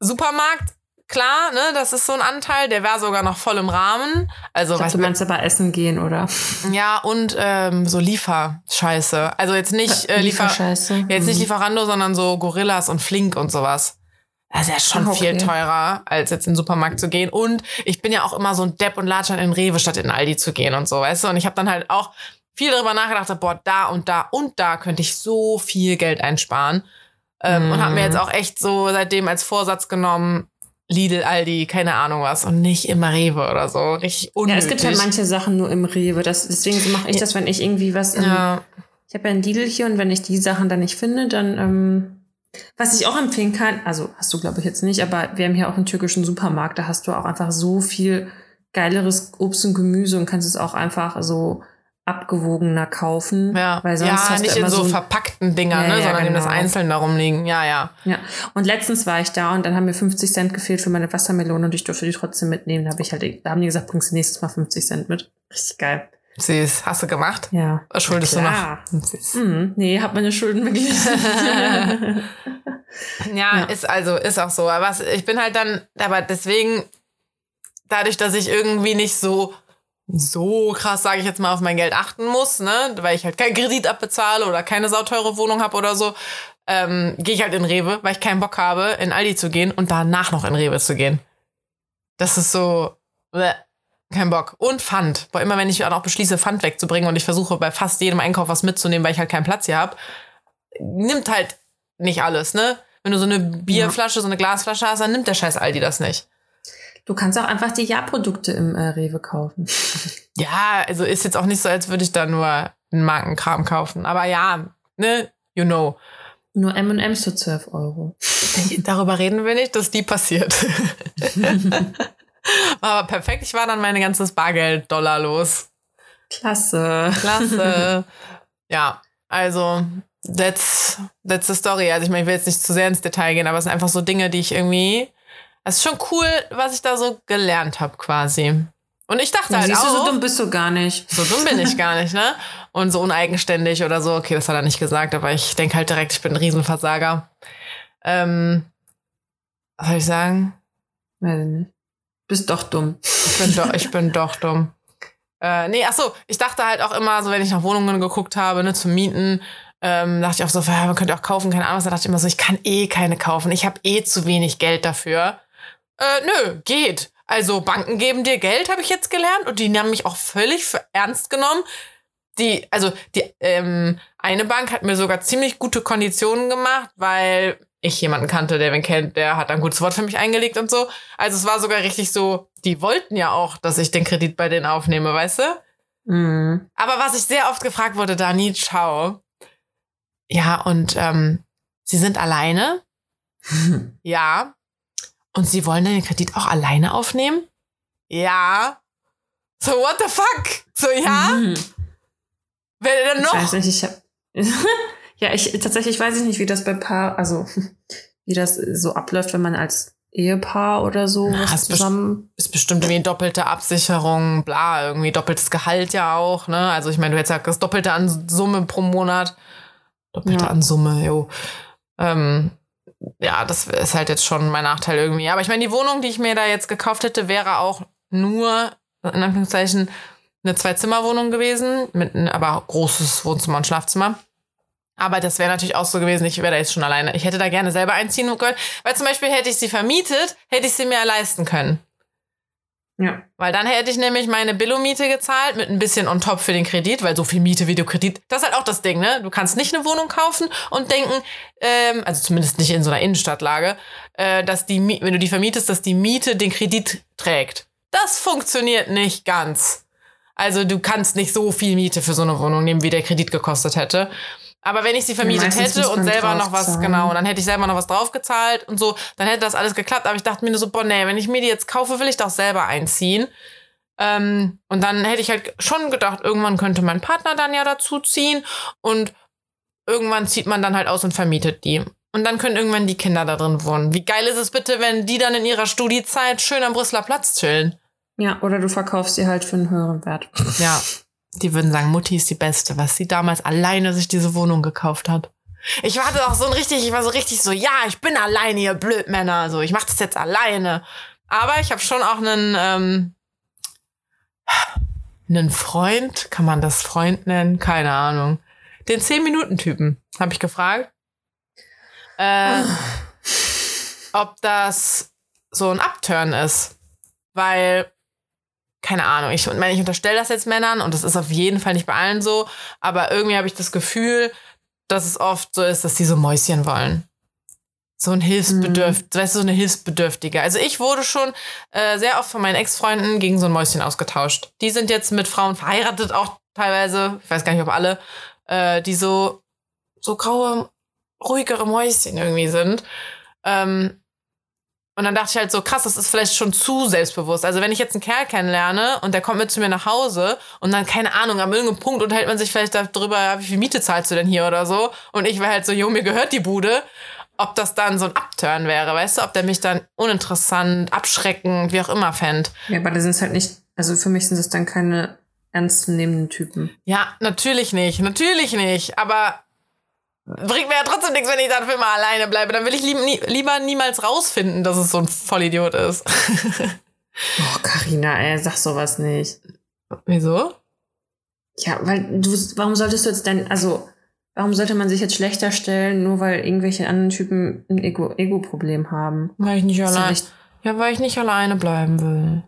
Supermarkt, klar, ne, das ist so ein Anteil, der war sogar noch voll im Rahmen. Also Ich dachte, du meinst aber essen gehen, oder? ja und ähm, so Lieferscheiße. Also jetzt nicht äh, Liefer Lieferscheiße. Ja, jetzt nicht Mhm. Lieferando, sondern so Gorillas und Flink und sowas. Das ist ja schon okay. viel teurer, als jetzt in den Supermarkt zu gehen. Und ich bin ja auch immer so ein Depp und Latschern in Rewe statt in Aldi zu gehen und so, weißt du? Und ich habe dann halt auch viel darüber nachgedacht, boah, da und da und da könnte ich so viel Geld einsparen. Ähm, Und habe mir Mhm. jetzt auch echt so seitdem als Vorsatz genommen, Lidl, Aldi, keine Ahnung was. Und nicht immer Rewe oder so. Richtig Ja, unnötig. es gibt halt manche Sachen nur im Rewe. Das, deswegen mache ich das, wenn ich irgendwie was. Ja. Ich habe ja einen Lidl hier und wenn ich die Sachen dann nicht finde, dann. Ähm, was ich auch empfehlen kann, also hast du glaube ich jetzt nicht, aber wir haben hier auch einen türkischen Supermarkt, da hast du auch einfach so viel geileres Obst und Gemüse und kannst es auch einfach so abgewogener kaufen. Ja, weil sonst ja hast nicht du immer in so, ein- verpackten Dingern, Ja, ne, ja, sondern eben das genau. einzeln darum liegen. Ja, ja. Ja, und letztens war ich da und dann haben mir 50 Cent gefehlt für meine Wassermelone und ich durfte die trotzdem mitnehmen. Da habe ich halt, da haben die gesagt, bringst du nächstes Mal 50 Cent mit. Richtig geil. Süß. Hast du gemacht? Ja. Schuldest du Klar. noch? Süß. Mhm, nee, hab meine Schulden beglichen. Ja, Ja. ist also, ist auch so. Aber ich bin halt dann, aber deswegen, dadurch, dass ich irgendwie nicht so, so krass, sage ich jetzt mal, auf mein Geld achten muss, ne, weil ich halt keinen Kredit abbezahle oder keine sauteure Wohnung habe oder so, ähm, gehe ich halt in Rewe, weil ich keinen Bock habe, in Aldi zu gehen und danach noch in Rewe zu gehen. Das ist so, bleh, kein Bock. Und Pfand. Boah, immer wenn ich auch noch beschließe, Pfand wegzubringen und ich versuche bei fast jedem Einkauf was mitzunehmen, weil ich halt keinen Platz hier habe, nimmt halt nicht alles, ne? Wenn du so eine Bierflasche, so eine Glasflasche hast, dann nimmt der scheiß Aldi das nicht. Du kannst auch einfach die Ja-Produkte im äh, Rewe kaufen. Ja, also ist jetzt auch nicht so, als würde ich da nur einen Markenkram kaufen. Aber ja, ne, you know. Nur M&M's für 12 Euro. Darüber reden wir nicht, dass die passiert. War aber perfekt, ich war dann mein ganzes Bargeld Dollar los. Klasse. Klasse. ja, also that's, that's the story. Also ich meine, ich will jetzt nicht zu sehr ins Detail gehen, aber es sind einfach so Dinge, die ich irgendwie. Es ist schon cool, was ich da so gelernt habe, quasi. Und ich dachte Ja, halt siehst auch. du, so dumm bist du gar nicht. So dumm bin ich gar nicht, ne? Und so uneigenständig oder so. Okay, das hat er nicht gesagt, aber ich denke halt direkt, ich bin ein Riesenversager. Ähm, was soll ich sagen? Weiß ich nicht. Bist doch dumm. Ich bin, doch, ich bin doch dumm. Äh, nee, ach so, ich dachte halt auch immer, so wenn ich nach Wohnungen geguckt habe, ne, zum Mieten, ähm, dachte ich auch so, ja, man könnte auch kaufen, keine Ahnung, da dachte ich immer so, ich kann eh keine kaufen, ich habe eh zu wenig Geld dafür. Äh, nö, geht. Also Banken geben dir Geld, habe ich jetzt gelernt, und die haben mich auch völlig für ernst genommen. Die, also die ähm, eine Bank hat mir sogar ziemlich gute Konditionen gemacht, weil ich jemanden kannte, der wen kennt, der hat ein gutes Wort für mich eingelegt und so. Also es war sogar richtig so, die wollten ja auch, dass ich den Kredit bei denen aufnehme, weißt du? Mhm. Aber was ich sehr oft gefragt wurde, Dani, ciao. Ja, und ähm, sie sind alleine? Ja. Und sie wollen den Kredit auch alleine aufnehmen? Ja. So, what the fuck? So, ja? Mhm. Wer denn Ich noch? weiß nicht, ich hab. ja, ich tatsächlich weiß ich nicht, wie das bei Paar, also wie das so abläuft, wenn man als Ehepaar oder so Na, was ist best- zusammen. Ist bestimmt irgendwie doppelte Absicherung, bla, irgendwie doppeltes Gehalt ja auch, ne? Also ich meine, du hättest ja das Doppelte an Summe pro Monat. Doppelte Ja. an Summe, jo. Ähm, ja, das ist halt jetzt schon mein Nachteil irgendwie. Aber ich meine, die Wohnung, die ich mir da jetzt gekauft hätte, wäre auch nur, in Anführungszeichen, eine Zwei-Zimmer-Wohnung gewesen, mit einem aber großes Wohnzimmer und Schlafzimmer. Aber das wäre natürlich auch so gewesen, ich wäre da jetzt schon alleine. Ich hätte da gerne selber einziehen können, weil zum Beispiel hätte ich sie vermietet, hätte ich sie mir leisten können. Ja. Weil dann hätte ich nämlich meine Billo-Miete gezahlt mit ein bisschen on top für den Kredit, weil so viel Miete wie du Kredit, das ist halt auch das Ding, ne? Du kannst nicht eine Wohnung kaufen und denken, ähm, also zumindest nicht in so einer Innenstadtlage, äh, dass die, wenn du die vermietest, dass die Miete den Kredit trägt. Das funktioniert nicht ganz. Also du kannst nicht so viel Miete für so eine Wohnung nehmen, wie der Kredit gekostet hätte. Aber wenn ich sie vermietet meistens hätte und selber noch was, draufzahlen. genau, dann hätte ich selber noch was draufgezahlt und so, dann hätte das alles geklappt. Aber ich dachte mir nur so, boah, nee, wenn ich mir die jetzt kaufe, will ich doch selber einziehen. Ähm, und dann hätte ich halt schon gedacht, irgendwann könnte mein Partner dann ja dazu ziehen und irgendwann zieht man dann halt aus und vermietet die. Und dann können irgendwann die Kinder da drin wohnen. Wie geil ist es bitte, wenn die dann in ihrer Studiezeit schön am Brüsseler Platz chillen? Ja, oder du verkaufst sie halt für einen höheren Wert. Ja, die würden sagen, Mutti ist die Beste, was sie damals alleine sich diese Wohnung gekauft hat. Ich war auch so ein richtig, ich war so richtig so, ja, ich bin alleine, ihr Blödmänner, so, ich mach das jetzt alleine. Aber ich habe schon auch einen, ähm, einen Freund, kann man das Freund nennen? Keine Ahnung. Den 10-Minuten-Typen, habe ich gefragt. Äh, ob das so ein Upturn ist. Weil keine Ahnung, ich meine, ich unterstelle das jetzt Männern und das ist auf jeden Fall nicht bei allen so, aber irgendwie habe ich das Gefühl, dass es oft so ist, dass die so Mäuschen wollen. So ein Hilfsbedürf, weißt du, so eine Hilfsbedürftige. Also ich wurde schon äh, sehr oft von meinen Ex-Freunden gegen so ein Mäuschen ausgetauscht. Die sind jetzt mit Frauen verheiratet, auch teilweise, ich weiß gar nicht, ob alle, äh, die so, so graue, ruhigere Mäuschen irgendwie sind. Ähm, und dann dachte ich halt so, krass, das ist vielleicht schon zu selbstbewusst. Also wenn ich jetzt einen Kerl kennenlerne und der kommt mit zu mir nach Hause und dann, keine Ahnung, am irgendeinem Punkt unterhält man sich vielleicht darüber, wie viel Miete zahlst du denn hier oder so. Und ich wäre halt so, jo, mir gehört die Bude. Ob das dann so ein Upturn wäre, weißt du? Ob der mich dann uninteressant, abschreckend, wie auch immer fänd. Ja, aber da sind es halt nicht, also für mich sind es dann keine ernstzunehmenden Typen. Ja, natürlich nicht, natürlich nicht. Aber bringt mir ja trotzdem nichts, wenn ich dann für immer alleine bleibe. Dann will ich lieb, nie, lieber niemals rausfinden, dass es so ein Vollidiot ist. Oh, Carina, ey, sag sowas nicht. Wieso? Ja, weil du, warum solltest du jetzt denn, also, warum sollte man sich jetzt schlechter stellen, nur weil irgendwelche anderen Typen ein Ego- Ego-Problem haben? Weil ich nicht Ist doch allein. nicht- Ja, weil ich nicht alleine bleiben will.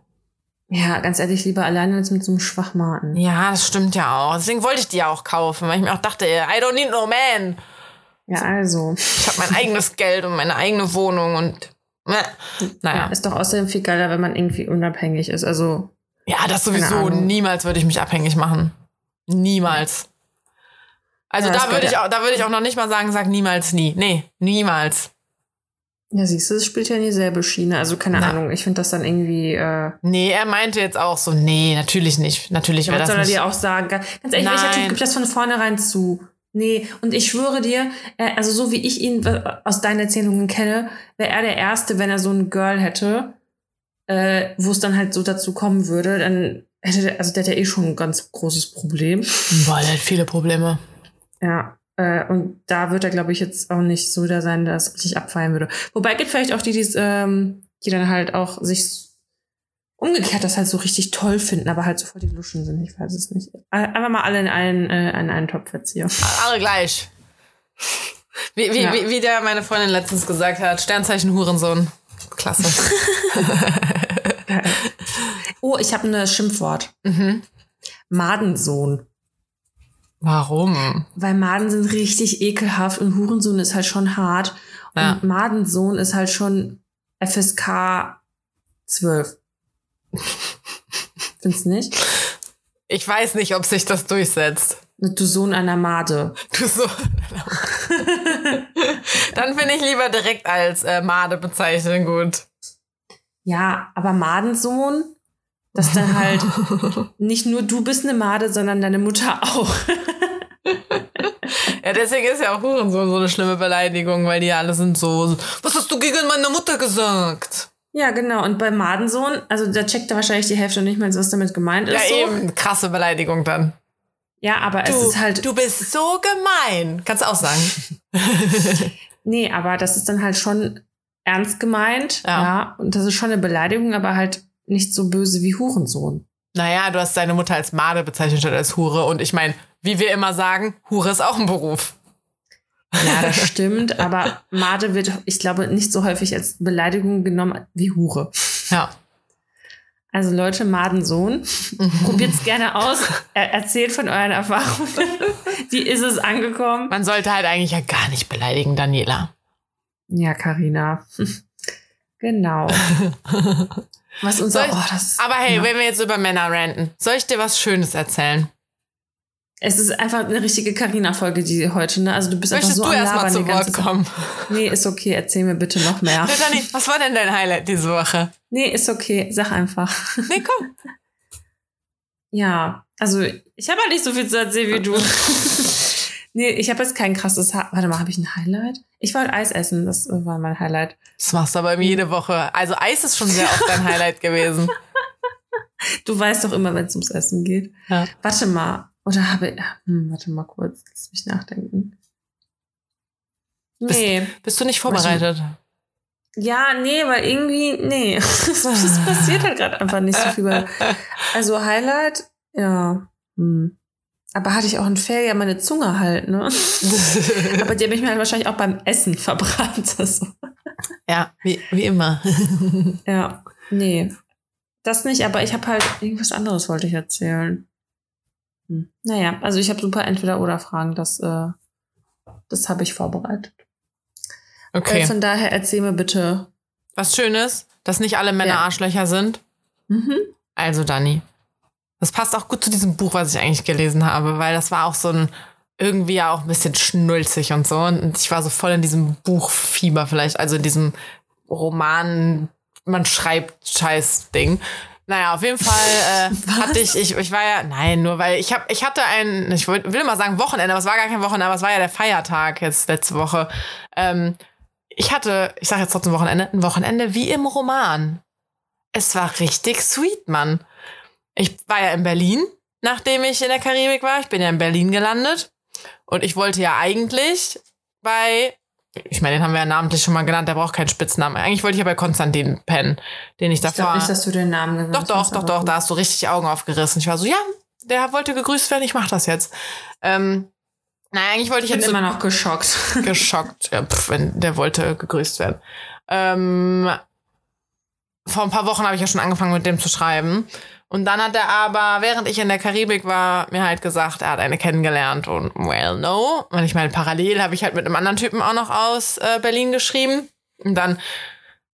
Ja, ganz ehrlich, lieber alleine als mit so einem Schwachmaten. Ja, das stimmt ja auch. Deswegen wollte ich die ja auch kaufen, weil ich mir auch dachte, I don't need no man. Ja, also. Ich habe mein eigenes Geld und meine eigene Wohnung und äh, Ja. naja. Ist doch außerdem viel geiler, wenn man irgendwie unabhängig ist. Also, Ja, das sowieso. Niemals würde ich mich abhängig machen. Niemals. Also Ja, da würde ich ja- auch, da würde ich auch noch nicht mal sagen, sag niemals nie. Nee, niemals. Ja, siehst du, es spielt ja in dieselbe Schiene. Also, keine Na. Ahnung, ich finde das dann irgendwie, äh, Nee, er meinte jetzt auch so, nee, natürlich nicht. Natürlich wäre das soll er dir auch sagen? Ganz ehrlich, welcher Nein. Typ gibt das von vornherein zu? Nee, und ich schwöre dir, also so wie ich ihn äh, aus deinen Erzählungen kenne, wäre er der Erste, wenn er so ein Girl hätte, äh, wo es dann halt so dazu kommen würde, dann hätte der, also der hat ja eh schon ein ganz großes Problem. Boah, der hat viele Probleme. Ja. Äh, und da wird er, glaube ich, jetzt auch nicht so da sein, dass es richtig abfallen würde. Wobei gibt vielleicht auch die, die, ähm, die dann halt auch sich umgekehrt das halt so richtig toll finden, aber halt so voll die Luschen sind. Ich weiß es nicht. Einfach mal alle in einen, äh, in einen Topf verziehen. Alle gleich. Wie, wie, Ja. wie, wie der meine Freundin letztens gesagt hat, Sternzeichen Hurensohn. Klasse. Oh, ich habe ein Schimpfwort. mhm. Madensohn. Warum? Weil Maden sind richtig ekelhaft und Hurensohn ist halt schon hart. Und Ja. Madensohn ist halt schon FSK 12. Findest nicht? Ich weiß nicht, ob sich das durchsetzt. Du Sohn einer Made. Du so. Dann finde ich lieber direkt als äh, Made bezeichnen gut. Ja, aber Madensohn, dass dann halt nicht nur du bist eine Made, sondern deine Mutter auch. Ja, deswegen ist ja auch Hurensohn so eine schlimme Beleidigung, weil die alle sind so, was hast du gegen meine Mutter gesagt? Ja, genau. Und bei Madensohn, also da checkt er wahrscheinlich die Hälfte nicht mal, was damit gemeint ist. Ja, so. eben, krasse Beleidigung dann. Ja, aber es Du, ist halt. du bist so gemein. Kannst du auch sagen. Nee, aber das ist dann halt schon ernst gemeint. Ja. Ja. Und das ist schon eine Beleidigung, aber halt nicht so böse wie Hurensohn. Naja, du hast deine Mutter als Made bezeichnet statt als Hure. Und ich meine, wie wir immer sagen, Hure ist auch ein Beruf. Ja, das stimmt. aber Made wird, ich glaube, nicht so häufig als Beleidigung genommen wie Hure. Ja. Also Leute, Madensohn, probiert's gerne aus. Er erzählt von euren Erfahrungen. Wie ist es angekommen? Man sollte halt eigentlich ja gar nicht beleidigen, Daniela. Ja, Karina. Genau. Was unser, ich- oh, das Aber hey, ja. wenn wir jetzt über Männer ranten, soll ich dir was Schönes erzählen? es ist einfach eine richtige Karina-Folge, die heute, ne? Also du bist Möchtest einfach so du erstmal zu Wort kommen? Nee, ist okay, erzähl mir bitte noch mehr. Dani, was war denn dein Highlight diese Woche? Nee, ist okay, sag einfach. Nee, komm. Ja, also ich habe halt nicht so viel zu erzählen wie du. nee, ich habe jetzt kein krasses ha Warte mal, habe ich ein Highlight? Ich wollte Eis essen, das war mein Highlight. Das machst du aber jede Woche. Also Eis ist schon sehr oft dein Highlight gewesen. Du weißt doch immer, wenn es ums Essen geht. Ja. Warte mal. Oder habe ich. Hm, warte mal kurz. Lass mich nachdenken. Bist- Nee. Bist du nicht vorbereitet? Ja, nee, weil irgendwie, nee. das passiert halt gerade einfach nicht so viel. Bei, also Highlight, ja. Hm. Aber hatte ich auch ein Fail, ja, meine Zunge halt, ne? Aber die habe ich mir halt wahrscheinlich auch beim Essen verbrannt. Also. ja, wie, wie immer. Ja, nee. Das nicht, aber ich habe halt irgendwas anderes wollte ich erzählen. Hm. Naja, also ich habe super Entweder-Oder-Fragen, das, äh, das habe ich vorbereitet. Äh, Okay. von daher erzähl mir bitte. Was Schönes, dass nicht alle Männer Ja. Arschlöcher sind. Mhm. Also, Dani. Das passt auch gut zu diesem Buch, was ich eigentlich gelesen habe, weil das war auch so ein irgendwie ja auch ein bisschen schnulzig und so. Und ich war so voll in diesem Buchfieber vielleicht, also in diesem Roman, man schreibt Scheiß-Ding. Naja, auf jeden Fall äh, hatte ich, ich, ich war ja, nein, nur weil ich habe, ich hatte ein, ich wollt- will mal sagen Wochenende, aber es war gar kein Wochenende, aber es war ja der Feiertag jetzt letzte Woche. Ähm, ich hatte, ich sage jetzt trotzdem Wochenende, ein Wochenende wie im Roman. Es war richtig sweet, Mann. Ich war ja in Berlin, nachdem ich in der Karibik war. Ich bin ja in Berlin gelandet. Und ich wollte ja eigentlich bei, ich meine, den haben wir ja namentlich schon mal genannt, der braucht keinen Spitznamen. Eigentlich wollte ich ja bei Konstantin pennen, den ich Ich glaube davor. nicht, dass du den Namen doch, doch, hast. doch, aber doch, gut. da hast du richtig Augen aufgerissen. Ich war so, ja, der wollte gegrüßt werden, ich mach das jetzt. Ähm, naja, eigentlich wollte ich Ich bin jetzt so immer noch geschockt. geschockt. Ja, pf, wenn der wollte gegrüßt werden. Ähm, vor ein paar Wochen habe ich ja schon angefangen mit dem zu schreiben. Und dann hat er aber, während ich in der Karibik war, mir halt gesagt, er hat eine kennengelernt und well, no. Und ich meine, parallel habe ich halt mit einem anderen Typen auch noch aus äh, Berlin geschrieben. Und dann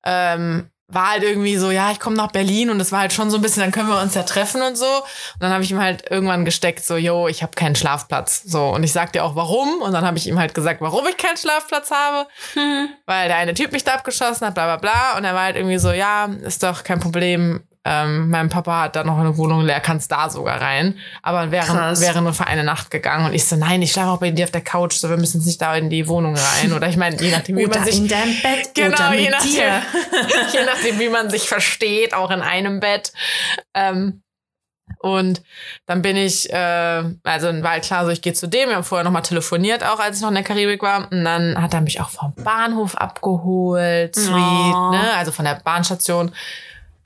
ähm, war halt irgendwie so, ja, ich komme nach Berlin und es war halt schon so ein bisschen, dann können wir uns ja treffen und so. Und dann habe ich ihm halt irgendwann gesteckt, so, yo, ich habe keinen Schlafplatz. So, und ich sagte auch, warum. Und dann habe ich ihm halt gesagt, warum ich keinen Schlafplatz habe. Weil der eine Typ mich da abgeschossen hat, bla bla bla. Und er war halt irgendwie so, ja, ist doch kein Problem. Ähm, mein Papa hat da noch eine Wohnung leer, kannst da sogar rein. Aber wäre, Krass. wäre nur für eine Nacht gegangen. Und ich so, nein, ich schlafe auch bei dir auf der Couch, so wir müssen jetzt nicht da in die Wohnung rein. Oder ich meine, je nachdem, wie man sich in deinem Bett Genau, oder mit je nachdem, dir. je nachdem, wie man sich versteht, auch in einem Bett. Ähm, und dann bin ich, äh, also war halt klar, so ich gehe zu dem. Wir haben vorher nochmal telefoniert, auch als ich noch in der Karibik war. Und dann hat er mich auch vom Bahnhof abgeholt, sweet, Oh. ne? Also von der Bahnstation.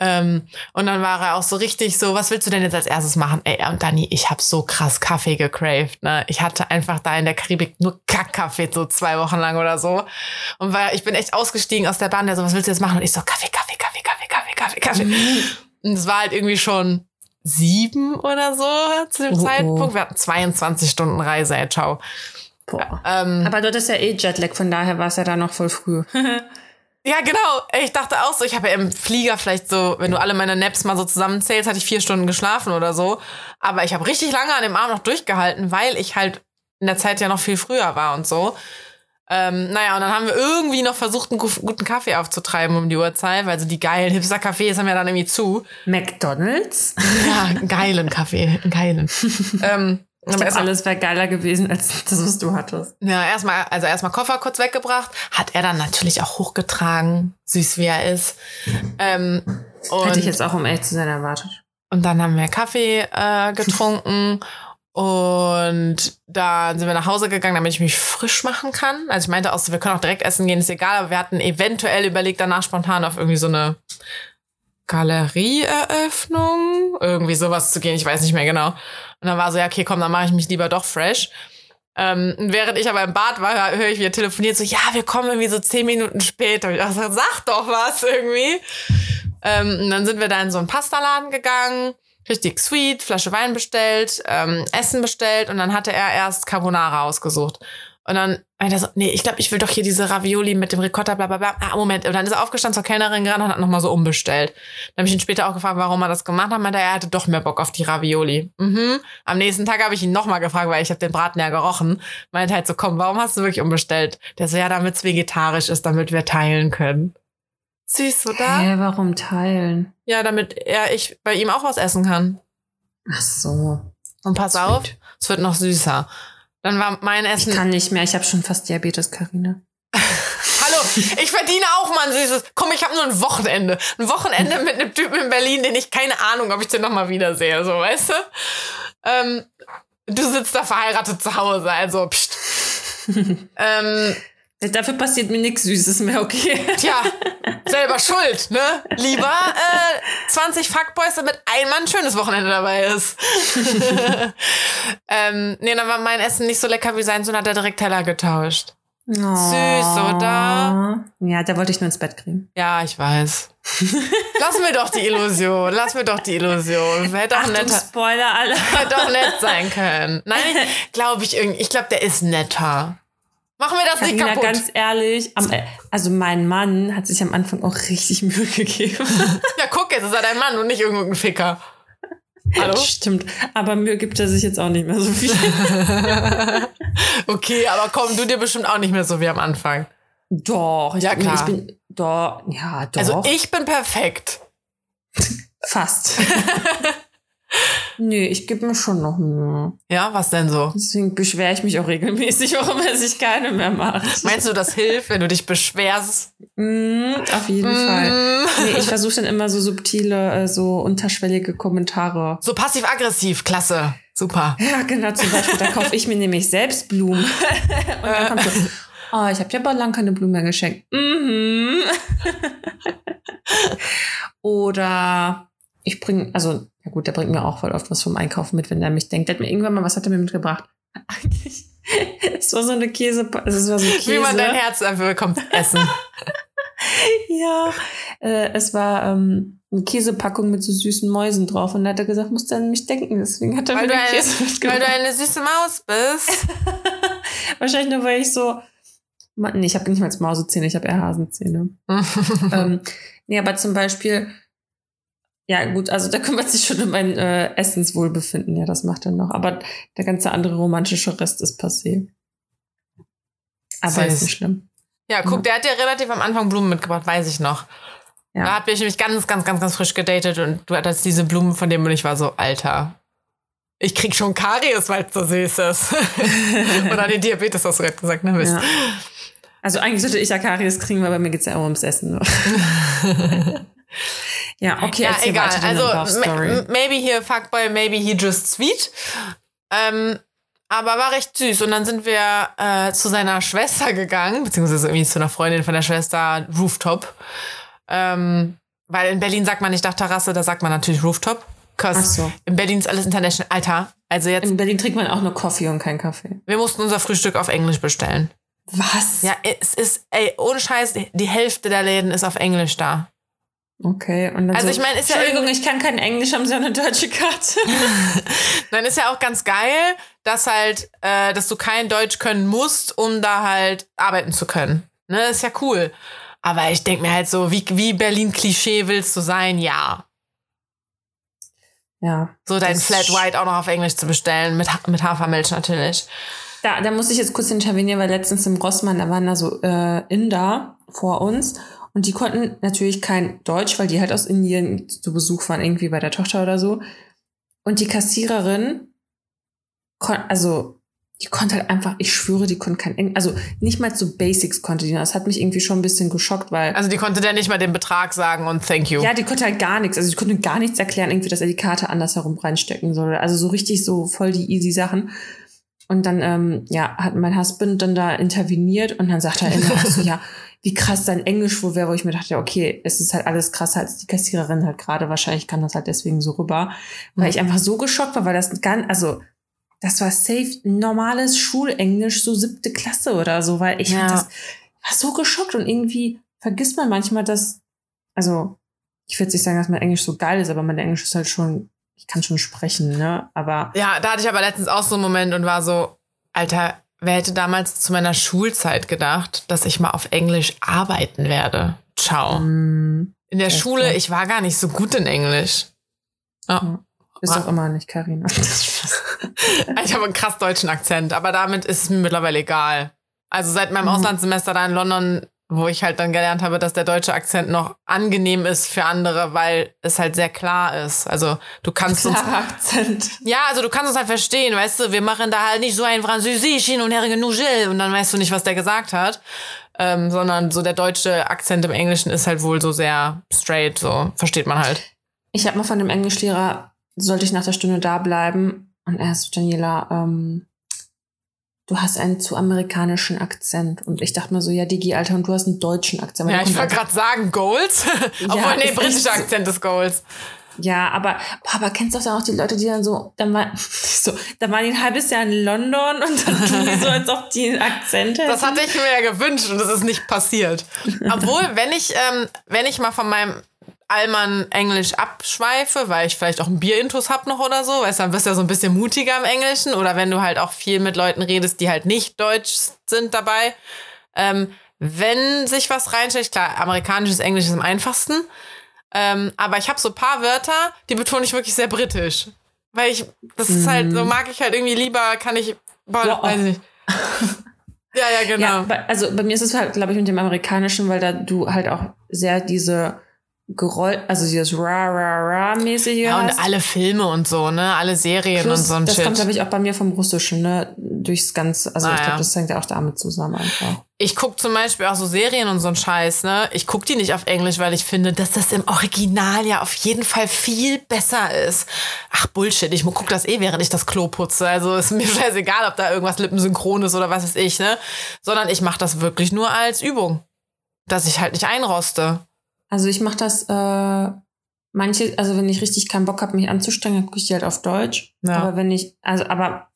Ähm, und dann war er auch so richtig so, was willst du denn jetzt als erstes machen? Ey, und Dani, ich habe so krass Kaffee gecraved, ne? Ich hatte einfach da in der Karibik nur Kackkaffee so zwei Wochen lang oder so. Und weil ich bin echt ausgestiegen aus der Bahn, der so, was willst du jetzt machen? Und ich so, Kaffee, Kaffee, Kaffee, Kaffee, Kaffee, Kaffee, Kaffee. Und es war halt irgendwie schon sieben oder so zu dem Oh, oh. Zeitpunkt. Wir hatten 22 Stunden Reise, ey, ciao. Boah. Ähm, Aber dort ist ja eh Jetlag, von daher war es ja da noch voll früh. Ja, genau. Ich dachte auch so, ich habe ja im Flieger vielleicht so, wenn du alle meine Naps mal so zusammenzählst, hatte ich vier Stunden geschlafen oder so. Aber ich habe richtig lange an dem Abend noch durchgehalten, weil ich halt in der Zeit ja noch viel früher war und so. Ähm, naja, und dann haben wir irgendwie noch versucht, einen gu- guten Kaffee aufzutreiben um die Uhrzeit, weil so die geilen Hipster-Cafés haben ja dann irgendwie zu. McDonalds? Ja, einen geilen Kaffee, einen geilen. ähm, Ich aber glaub, erst mal- alles wäre geiler gewesen als das, was du hattest. Ja, erstmal, also erstmal Koffer kurz weggebracht, hat er dann natürlich auch hochgetragen, süß wie er ist. Ähm, und, Hätte ich jetzt auch, um ehrlich zu sein, erwartet. und dann haben wir Kaffee äh, getrunken und dann sind wir nach Hause gegangen, damit ich mich frisch machen kann. Also ich meinte auch so, wir können auch direkt essen gehen, ist egal, aber wir hatten eventuell überlegt, danach spontan auf irgendwie so eine Galerieeröffnung, irgendwie sowas zu gehen, ich weiß nicht mehr genau. Und dann war so, ja, okay, komm, dann mache ich mich lieber doch fresh. Ähm, während ich aber im Bad war, höre ich wieder telefoniert, so, ja, wir kommen irgendwie so zehn Minuten später. Und ich dachte, sag doch was irgendwie. Ähm, und dann sind wir da in so einen Pastaladen gegangen, richtig sweet, Flasche Wein bestellt, ähm, Essen bestellt und dann hatte er erst Carbonara ausgesucht. Und dann meinte er so, nee, ich glaube, ich will doch hier diese Ravioli mit dem Ricotta, bla bla bla. Ah, Moment. Und dann ist er aufgestanden zur Kellnerin gerannt und hat nochmal so umbestellt. Dann habe ich ihn später auch gefragt, warum er das gemacht hat. Meinte er, er hatte doch mehr Bock auf die Ravioli. Mhm. Am nächsten Tag habe ich ihn nochmal gefragt, weil ich habe den Braten ja gerochen. Meinte halt so, komm, warum hast du wirklich umbestellt? Der so, ja, damit es vegetarisch ist, damit wir teilen können. Süß, oder? Hä, warum teilen? Ja, damit er, ich bei ihm auch was essen kann. Ach so. Und pass Sweet. auf, es wird noch süßer. Dann war mein Ich Essen. kann nicht mehr, ich habe schon fast Diabetes, Karina. Hallo, ich verdiene auch mal ein süßes. Komm, ich habe nur ein Wochenende. Ein Wochenende mit einem Typen in Berlin, den ich keine Ahnung, ob ich den nochmal wiedersehe, so, weißt du? Ähm, du sitzt da verheiratet zu Hause, also pst. ähm, Dafür passiert mir nichts Süßes mehr, okay? tja, selber schuld, ne? Lieber äh, 20 Fuckboys, damit einmal ein schönes Wochenende dabei ist. ähm, nee, dann war mein Essen nicht so lecker wie sein, und hat er direkt Teller getauscht. Süß, oder? Ja, da wollte ich nur ins Bett kriegen. Ja, ich weiß. Lass mir doch die Illusion. Lass mir doch die Illusion. Hätte auch, Achtung, netter, Spoiler, alle. hätte auch nett sein können. Nein, glaube ich irgendwie. Ich glaube, der ist netter. Machen wir das nicht Carina, kaputt. ganz ehrlich, am, also mein Mann hat sich am Anfang auch richtig Mühe gegeben. ja, guck, jetzt ist er dein Mann und nicht irgendein Ficker. Hallo? Stimmt, aber Mühe gibt er sich jetzt auch nicht mehr so viel. okay, aber komm, du dir bestimmt auch nicht mehr so wie am Anfang. Doch, ich, Ja, klar. ich bin, doch, ja, doch, Also ich bin perfekt. fast. Nee, ich gebe mir schon noch Mühe. Ja, was denn so? Deswegen beschwere ich mich auch regelmäßig, warum er sich keine mehr macht. Meinst du, das hilft, wenn du dich beschwerst? Mm, auf jeden Fall. Mm. Nee, ich versuche dann immer so subtile, äh, so unterschwellige Kommentare. So passiv-aggressiv, klasse. Super. Ja, genau, zum Beispiel, da kaufe ich mir nämlich selbst Blumen. Und dann kommt so, oh, ich habe dir aber lang keine Blumen mehr geschenkt. Mhm. Oder ich bringe, also, ja gut, der bringt mir auch voll oft was vom Einkaufen mit, wenn er mich denkt. Der hat mir irgendwann mal, was hat er mir mitgebracht? Eigentlich, es war so eine Käse, es war so Käse. Wie man dein Herz dafür bekommt, essen. Ja, äh, es war ähm, eine Käsepackung mit so süßen Mäusen drauf und da hat er gesagt, musst du an mich denken, deswegen hat er Weil mir du, den eine, Käse weil mitgebracht. du eine süße Maus bist. Wahrscheinlich nur, weil ich so. Mann, Nee, ich habe nicht mal Mausezähne, ich habe eher Hasenzähne. ähm, nee, aber zum Beispiel, ja gut, also da kümmert sich schon um mein äh, Essenswohlbefinden, ja, das macht er noch. Aber der ganze andere romantische Rest ist passé. Aber Süß. ist nicht schlimm. ja, guck, der hat dir relativ am Anfang Blumen mitgebracht, weiß ich noch. Ja. Da hab ich nämlich ganz, ganz, ganz, ganz frisch gedatet und du hattest diese Blumen von dem und ich war so, Alter, ich krieg schon Karies, weil es so süß ist. Oder den Diabetes hast du gerade gesagt, ne? Mist. Ja. Also eigentlich sollte ich ja Karies kriegen, weil bei mir geht's ja immer ums Essen. ja, okay, Ja, egal. Also, maybe he a fuckboy, maybe he just sweet. Ähm, aber war recht süß. Und dann sind wir äh, zu seiner Schwester gegangen, beziehungsweise irgendwie zu einer Freundin von der Schwester, Rooftop. Ähm, weil in Berlin sagt man nicht Dachterrasse, da sagt man natürlich Rooftop. Ach so. in Berlin ist alles international. Alter, also jetzt, In Berlin trinkt man auch nur Kaffee und kein Kaffee. wir mussten unser Frühstück auf Englisch bestellen. Was? Ja, es ist, ey, ohne Scheiß, die Hälfte der Läden ist auf Englisch da. Okay. Und dann Also so, ich meine, ist ja Entschuldigung, ich kann kein Englisch, haben Sie eine deutsche Karte? Dann ist ja auch ganz geil, dass halt, äh, dass du kein Deutsch können musst, um da halt arbeiten zu können. Ne, ist ja cool. Aber ich denke mir halt so, wie, wie Berlin-Klischee willst du sein? Ja. ja. So dein Flat White auch noch auf Englisch zu bestellen, mit, mit Hafermilch natürlich. Da, da muss ich jetzt kurz intervenieren, weil letztens im Rossmann, da waren da so äh, Inder vor uns und die konnten natürlich kein Deutsch, weil die halt aus Indien zu Besuch waren, irgendwie bei der Tochter oder so. Und die Kassiererin, kon also die konnte halt einfach, ich schwöre, die konnte kein Englisch, also nicht mal so Basics konnte die. Das hat mich irgendwie schon ein bisschen geschockt, weil Also die konnte der nicht mal den Betrag sagen und thank you. ja, die konnte halt gar nichts. Also die konnte gar nichts erklären, irgendwie, dass er die Karte andersherum reinstecken soll. Also so richtig so voll die easy Sachen. Und dann, ähm, ja, hat mein Husband dann da interveniert und dann sagt er immer so, ja, wie krass dein Englisch wohl wäre, wo ich mir dachte, okay, es ist halt alles krasser als die Kassiererin halt gerade. Wahrscheinlich kann das halt deswegen so rüber. Weil ich einfach so geschockt war, weil das ganz, also, das war safe normales Schulenglisch, so siebte Klasse oder so, weil ich Ja. das, war so geschockt und irgendwie vergisst man manchmal, dass, also, ich jetzt nicht sagen, dass mein Englisch so geil ist, aber mein Englisch ist halt schon, ich kann schon sprechen, ne? Aber Ja, da hatte ich aber letztens auch so einen Moment und war so, Alter, wer hätte damals zu meiner Schulzeit gedacht, dass ich mal auf Englisch arbeiten werde? Ciao. mm, In der Schule, ich war gar nicht so gut in Englisch. Ja. ist Wa- auch immer nicht, Karina. Ich habe einen krass deutschen Akzent, aber damit ist es mir mittlerweile egal. Also seit meinem Mhm. Auslandssemester da in London, wo ich halt dann gelernt habe, dass der deutsche Akzent noch angenehm ist für andere, weil es halt sehr klar ist. Also du kannst uns Klarer Akzent. Ja, also du kannst es halt verstehen, weißt du, wir machen da halt nicht so ein Französisch hin und her Nugel und dann weißt du nicht, was der gesagt hat, ähm, sondern so der deutsche Akzent im Englischen ist halt wohl so sehr straight, so versteht man halt. Ich habe mal von dem Englischlehrer, sollte ich nach der Stunde da bleiben und er ist Daniela, ähm, du hast einen zu amerikanischen Akzent. Und ich dachte mir so, ja, Digi, Alter, und du hast einen deutschen Akzent. Ja, ich wollte gerade sagen Goals, obwohl Ja, nee, britischer. Akzent ist Goals. Ja, aber, aber kennst du doch dann auch die Leute, die dann so, dann war, so, dann waren die ein halbes Jahr in London und dann tun die so, als ob die einen Akzent hätten. Das hatte ich mir ja gewünscht und das ist nicht passiert. Obwohl, wenn ich, ähm, wenn ich mal von meinem Allmann Englisch abschweife, weil ich vielleicht auch ein Bierintus hab noch oder so, weißt du, dann bist du ja so ein bisschen mutiger im Englischen oder wenn du halt auch viel mit Leuten redest, die halt nicht deutsch sind dabei. Ähm, wenn sich was reinstellt, klar, amerikanisches Englisch ist am einfachsten, ähm, aber ich habe so ein paar Wörter, die betone ich wirklich sehr britisch. Weil ich, das ist halt, so mag ich halt irgendwie lieber, kann ich, boah, Wow. weiß ich nicht. Ja, ja, genau. Ja, also bei mir ist es halt, glaube ich, mit dem Amerikanischen, weil da du halt auch sehr diese Geroll, also dieses ra ra ra mäßige Ja, und hast. alle Filme und so, ne? Alle Serien Plus, und so ein das Shit. kommt, glaube ich, auch bei mir vom Russischen, ne? Durchs Ganze. Also Ah, ich glaube, ja. das hängt ja auch damit zusammen einfach. ich guck zum Beispiel auch so Serien und so ein Scheiß, ne? Ich guck die nicht auf Englisch, weil ich finde, dass das im Original ja auf jeden Fall viel besser ist. Ach, Bullshit, ich guck das eh, während ich das Klo putze. Also ist mir scheißegal, ob da irgendwas lippensynchron ist oder was weiß ich, ne? Sondern ich mache das wirklich nur als Übung. Dass ich halt nicht einroste. Also ich mache das, äh, manche, also wenn ich richtig keinen Bock habe, mich anzustrengen, dann gucke ich die halt auf Deutsch. Ja. Aber wenn ich, also aber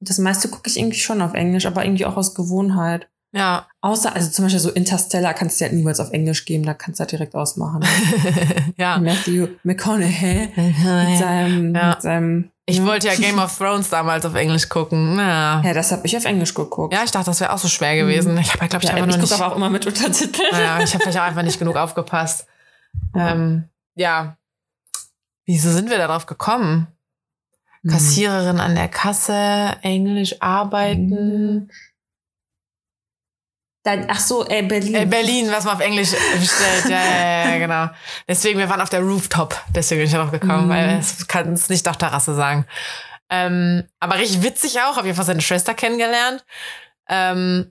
das meiste gucke ich irgendwie schon auf Englisch, aber irgendwie auch aus Gewohnheit. Ja. Außer, also zum Beispiel so Interstellar kannst du halt niemals auf Englisch geben, da kannst du halt direkt ausmachen. ja. Matthew McConaughey mit seinem, Ja. mit seinem Ich ja. wollte ja Game of Thrones damals auf Englisch gucken. Ja. Ja, das habe ich auf Englisch geguckt. Ja, ich dachte, das wäre auch so schwer gewesen. Ich habe ja, glaube ich, Ja, einfach ich nur gucke nicht. aber auch immer mit Untertiteln. Naja, ich habe vielleicht auch einfach nicht genug aufgepasst. Ähm, ja. Wieso sind wir darauf gekommen? Hm. Kassiererin an der Kasse, Englisch arbeiten. Dein, ach so, äh, Berlin. Äh, Berlin, was man auf Englisch bestellt. Ja, ja, ja, genau. Deswegen, wir waren auf der Rooftop. Deswegen bin ich darauf gekommen, Mhm. weil es kann es nicht auf Terrasse sagen. Ähm, aber richtig witzig auch. Hab jedenfalls seine Schwester kennengelernt. Ähm,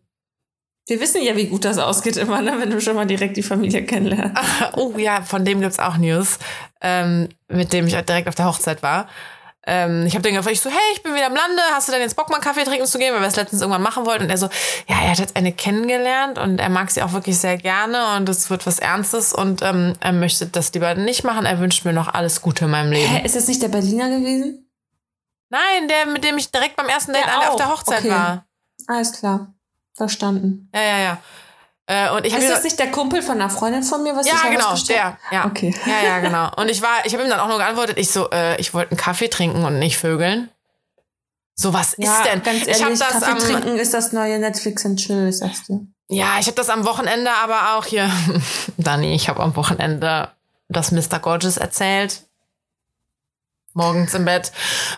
Wir wissen ja, wie gut das ausgeht immer, ne? wenn du schon mal direkt die Familie kennenlernst. oh ja, von dem gibt's auch News, ähm, mit dem ich direkt auf der Hochzeit war. Ähm, ich habe den gefragt, ich so, hey, ich bin wieder im Lande, hast du denn jetzt Bock, mal einen Kaffee trinken zu gehen, weil wir es letztens irgendwann machen wollten? Und er so, ja, er hat jetzt eine kennengelernt und er mag sie auch wirklich sehr gerne und es wird was Ernstes und ähm, er möchte das die beiden nicht machen. Er wünscht mir noch alles Gute in meinem Leben. Hä, ist das nicht der Berliner gewesen? Nein, der, mit dem ich direkt beim ersten Date Der auf der Hochzeit okay. war. Alles klar. Verstanden. Ja, ja, ja. Äh, und ich Ist das nicht der Kumpel von einer Freundin von mir, was Ja, ich genau, der. Ja. Okay. Ja, ja, genau. Und ich war, ich habe ihm dann auch nur geantwortet, ich so, äh, ich wollte einen Kaffee trinken und nicht vögeln. So, was Ja, ist denn? ganz ich habe ehrlich, das Kaffee am, trinken ist das neue Netflix and Chill, sagst du. ja, ich habe das am Wochenende aber auch hier, Dani, ich habe am Wochenende das Mr. Gorgeous erzählt. Morgens im Bett.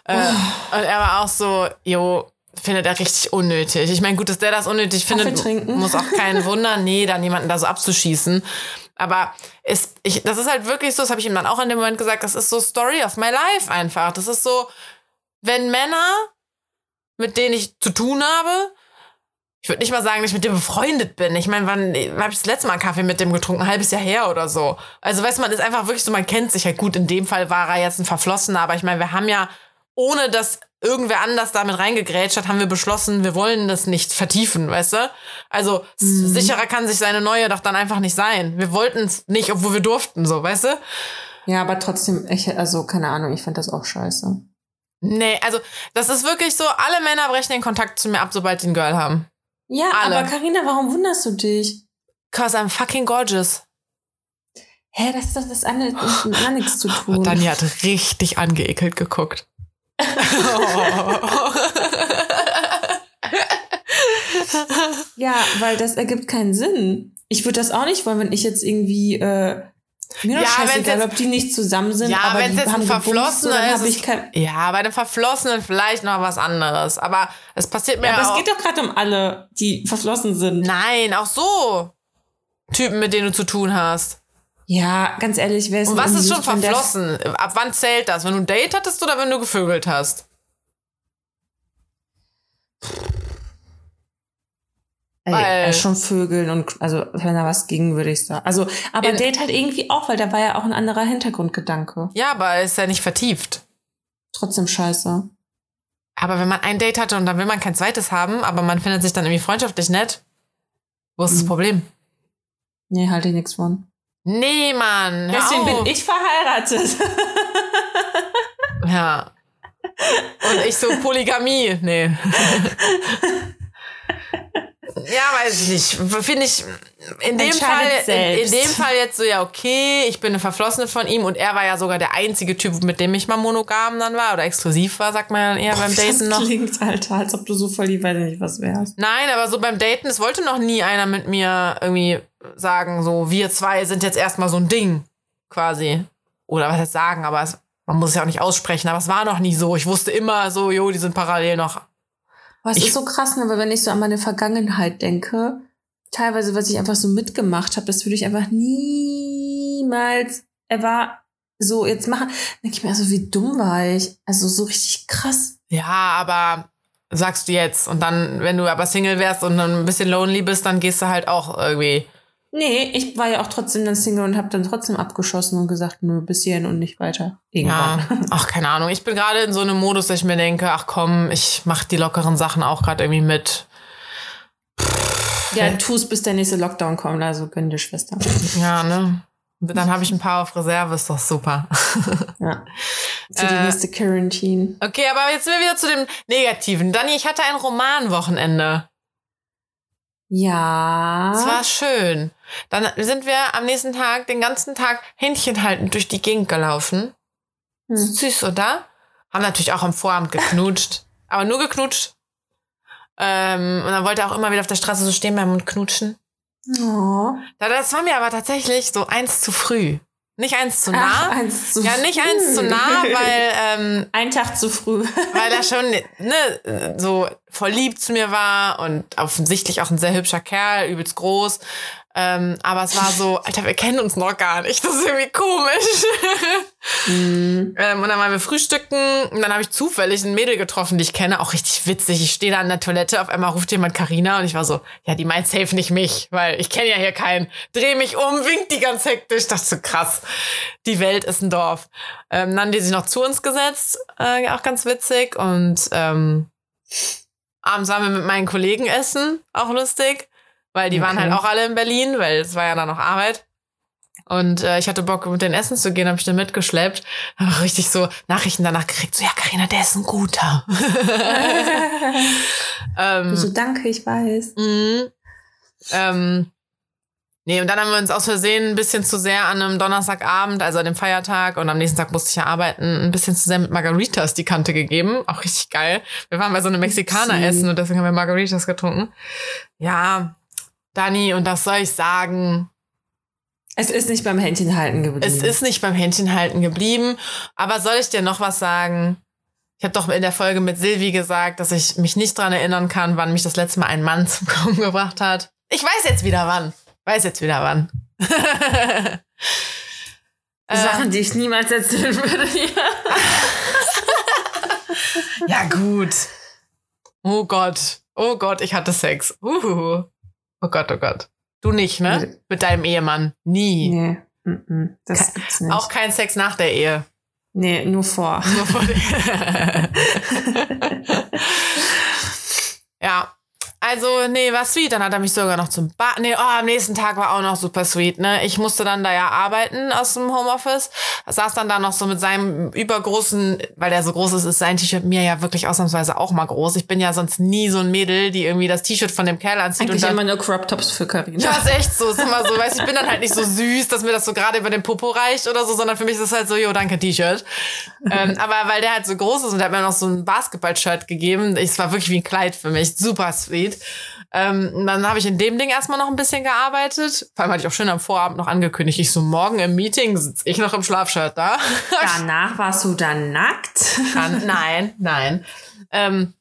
Äh, Oh. Und er war auch so, jo, findet er richtig unnötig. Ich meine, gut, dass der das unnötig findet, trinken? muss auch keinen Wunder, nee, dann jemanden da so abzuschießen. Aber es, ich, das ist halt wirklich so, das habe ich ihm dann auch in dem Moment gesagt, das ist so Story of my life einfach. Das ist so, wenn Männer, mit denen ich zu tun habe, ich würde nicht mal sagen, dass ich mit dem befreundet bin. Ich meine, wann habe ich das letzte Mal einen Kaffee mit dem getrunken? Ein halbes Jahr her oder so. Also, weißt du, man ist einfach wirklich so, man kennt sich halt gut. In dem Fall war er jetzt ein Verflossener, aber ich meine, wir haben ja, ohne dass irgendwer anders damit reingegrätscht hat, haben wir beschlossen, wir wollen das nicht vertiefen, weißt du? Also, s- sicherer kann sich seine neue doch dann einfach nicht sein. Wir wollten es nicht, obwohl wir durften, so, weißt du? Ja, aber trotzdem, ich, also keine Ahnung, ich fand das auch scheiße. Nee, also, das ist wirklich so, alle Männer brechen den Kontakt zu mir ab, sobald die einen Girl haben. Ja, Alle. aber Karina, warum wunderst du dich? Cause I'm fucking gorgeous. Hä, das das andere hat mit gar nichts zu tun. Dani hat richtig angeekelt geguckt. Ja, weil das ergibt keinen Sinn. Ich würde das auch nicht wollen, wenn ich jetzt irgendwie äh, mir Ja, scheißegal, jetzt- ob die nicht zusammen sind, Ja, aber die jetzt haben Verflossener ist, ich kein Ja, bei einem Verflossenen vielleicht noch was anderes. Aber es passiert mir ja, aber auch. es geht doch gerade um alle, die verflossen sind. Nein, auch so. Typen, mit denen du zu tun hast. Ja, ganz ehrlich, wer ist Und was ist schon verflossen? Ab wann zählt das? Wenn du ein Date hattest oder wenn du gevögelt hast? Ey, Weil- äh, schon Vögeln und also wenn da was ging, würde ich sagen. Also, aber In- Date halt irgendwie auch, weil da war ja auch ein anderer Hintergrundgedanke. Ja, aber ist ja nicht vertieft. Trotzdem scheiße. Aber wenn man ein Date hatte und dann will man kein zweites haben, aber man findet sich dann irgendwie freundschaftlich nett, wo ist das Mhm. Problem? Nee, halte ich nichts von. Nee, Mann. Deswegen auf. bin ich verheiratet. Ja. Und ich so Polygamie. Nee. Ja, weiß ich nicht. Finde ich in dem, Fall, in, in dem Fall jetzt so, ja, okay, ich bin eine Verflossene von ihm und er war ja sogar der einzige Typ, mit dem ich mal monogam dann war oder exklusiv war, sagt man ja dann eher beim Daten das noch. klingt, Alter, als ob du so voll, weiß ich nicht, was wärst. Nein, aber so beim Daten, es wollte noch nie einer mit mir irgendwie sagen, so, wir zwei sind jetzt erstmal so ein Ding, quasi. Oder was heißt sagen, aber es, man muss es ja auch nicht aussprechen, aber es war noch nie so. Ich wusste immer so, jo, die sind parallel noch. Was Ich- ist so krass, ne? weil wenn ich so an meine Vergangenheit denke, teilweise, was ich einfach so mitgemacht habe, das würde ich einfach niemals ever so jetzt machen. Denke ich mir, also wie dumm war ich? Also so richtig krass. Ja, aber sagst du jetzt. Und dann, wenn du aber Single wärst und dann ein bisschen lonely bist, dann gehst du halt auch irgendwie. Nee, ich war ja auch trotzdem dann Single und habe dann trotzdem abgeschossen und gesagt, nö, bis hierhin und nicht weiter. Ja, Irgendwann. ach, keine Ahnung. Ich bin gerade in so einem Modus, dass ich mir denke, ach komm, ich mach die lockeren Sachen auch gerade irgendwie mit. Ja, tu's, bis der nächste Lockdown kommt, also gönn dir Schwester. Ja, ne? Dann habe ich ein paar auf Reserve, ist doch super. Ja. Für die Äh, nächste Quarantine. Okay, aber jetzt sind wir wieder zu dem Negativen. Dani, ich hatte ein Romanwochenende. Ja. Es war schön. Dann sind wir am nächsten Tag den ganzen Tag Händchen haltend durch die Gegend gelaufen. Hm. Süß, oder? Haben natürlich auch am Vorabend geknutscht. aber nur geknutscht. Ähm, und dann wollte er auch immer wieder auf der Straße so stehen bleiben und knutschen. Oh. Da- Das war mir aber tatsächlich so eins zu früh. Nicht eins zu nah. Ach, eins zu ja, nicht früh. eins zu nah, weil, ähm, Ein Tag zu früh. weil er schon ne, so voll lieb zu mir war und offensichtlich auch ein sehr hübscher Kerl, übelst groß. Ähm, aber es war so, Alter, wir kennen uns noch gar nicht. Das ist irgendwie komisch. Mhm. ähm, und dann waren wir frühstücken und dann habe ich zufällig ein Mädel getroffen, die ich kenne. Auch richtig witzig. Ich stehe da an der Toilette, auf einmal ruft jemand Karina und ich war so, ja, die meint safe nicht mich, weil ich kenne ja hier keinen. Dreh mich um, winkt die ganz hektisch. Ich dachte so, krass, die Welt ist ein Dorf. Ähm, dann haben die sich noch zu uns gesetzt, äh, auch ganz witzig. Und ähm, abends waren wir mit meinen Kollegen essen, auch lustig. Weil die waren Okay. halt auch alle in Berlin, weil es war ja dann noch Arbeit. Und äh, ich hatte Bock, mit denen essen zu gehen, habe ich den mitgeschleppt. Hab richtig so Nachrichten danach gekriegt, so, ja, Karina, der ist ein guter. ähm, so, danke, ich weiß. Mhm. Ähm, nee, und dann haben wir uns aus Versehen ein bisschen zu sehr an einem Donnerstagabend, also an dem Feiertag, und am nächsten Tag musste ich ja arbeiten, ein bisschen zu sehr mit Margaritas die Kante gegeben. Auch richtig geil. Wir waren bei so einem Mexikaner essen und deswegen haben wir Margaritas getrunken. Ja, Dani, und das soll ich sagen. Es ist nicht beim Händchenhalten geblieben. Es ist nicht beim Händchenhalten geblieben. Aber soll ich dir noch was sagen? Ich habe doch in der Folge mit Silvi gesagt, dass ich mich nicht dran erinnern kann, wann mich das letzte Mal ein Mann zum Kommen gebracht hat. Ich weiß jetzt wieder wann. Weiß jetzt wieder wann. Sachen, die ich niemals erzählen würde. Ja. ja, gut. Oh Gott. Oh Gott, ich hatte Sex. Uhu. Oh Gott, oh Gott. Du nicht, ne? Mit deinem Ehemann. Nie. Nee, mm-mm, das gibt's nicht. Auch kein Sex nach der Ehe. nee, nur vor. Nur vor ja. Also, nee, war sweet. Dann hat er mich sogar noch zum Bad. Nee, oh, am nächsten Tag war auch noch super sweet, ne? Ich musste dann da ja arbeiten aus dem Homeoffice. Saß dann da noch so mit seinem übergroßen, weil der so groß ist, ist sein T-Shirt mir ja wirklich ausnahmsweise auch mal groß. Ich bin ja sonst nie so ein Mädel, die irgendwie das T-Shirt von dem Kerl anzieht Eigentlich und dann immer nur Crop Tops für Karina. ja, ist echt so. Ist immer so, weißt du, ich bin dann halt nicht so süß, dass mir das so gerade über den Popo reicht oder so, sondern für mich ist es halt so, jo, danke, T-Shirt. ähm, aber weil der halt so groß ist und der hat mir noch so ein Basketball-Shirt gegeben, es war wirklich wie ein Kleid für mich. Super sweet. Ähm, dann habe ich in dem Ding erstmal noch ein bisschen gearbeitet. Vor allem hatte ich auch schön am Vorabend noch angekündigt, ich so, morgen im Meeting sitze ich noch im Schlafshirt da. Danach warst du dann nackt. kann. Nein, nein. Ähm,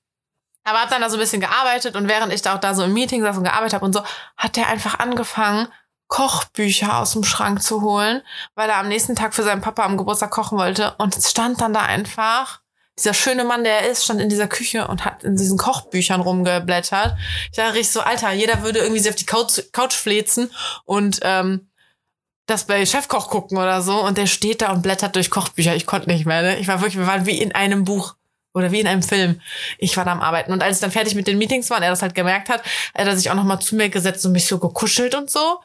aber hab dann da so ein bisschen gearbeitet und während ich da auch da so im Meeting saß und gearbeitet habe und so, hat der einfach angefangen, Kochbücher aus dem Schrank zu holen, weil er am nächsten Tag für seinen Papa am Geburtstag kochen wollte. Und es stand dann da einfach, dieser schöne Mann, der er ist, stand in dieser Küche und hat in diesen Kochbüchern rumgeblättert. Ich dachte richtig so, Alter, jeder würde irgendwie sich auf die Couch, Couch flezen und ähm, das bei Chefkoch gucken oder so und der steht da und blättert durch Kochbücher. Ich konnte nicht mehr. Ne? Ich war wirklich, wir waren wie in einem Buch oder wie in einem Film. Ich war da am Arbeiten und als ich dann fertig mit den Meetings war und er das halt gemerkt hat, hat er sich auch noch mal zu mir gesetzt und mich so gekuschelt und so.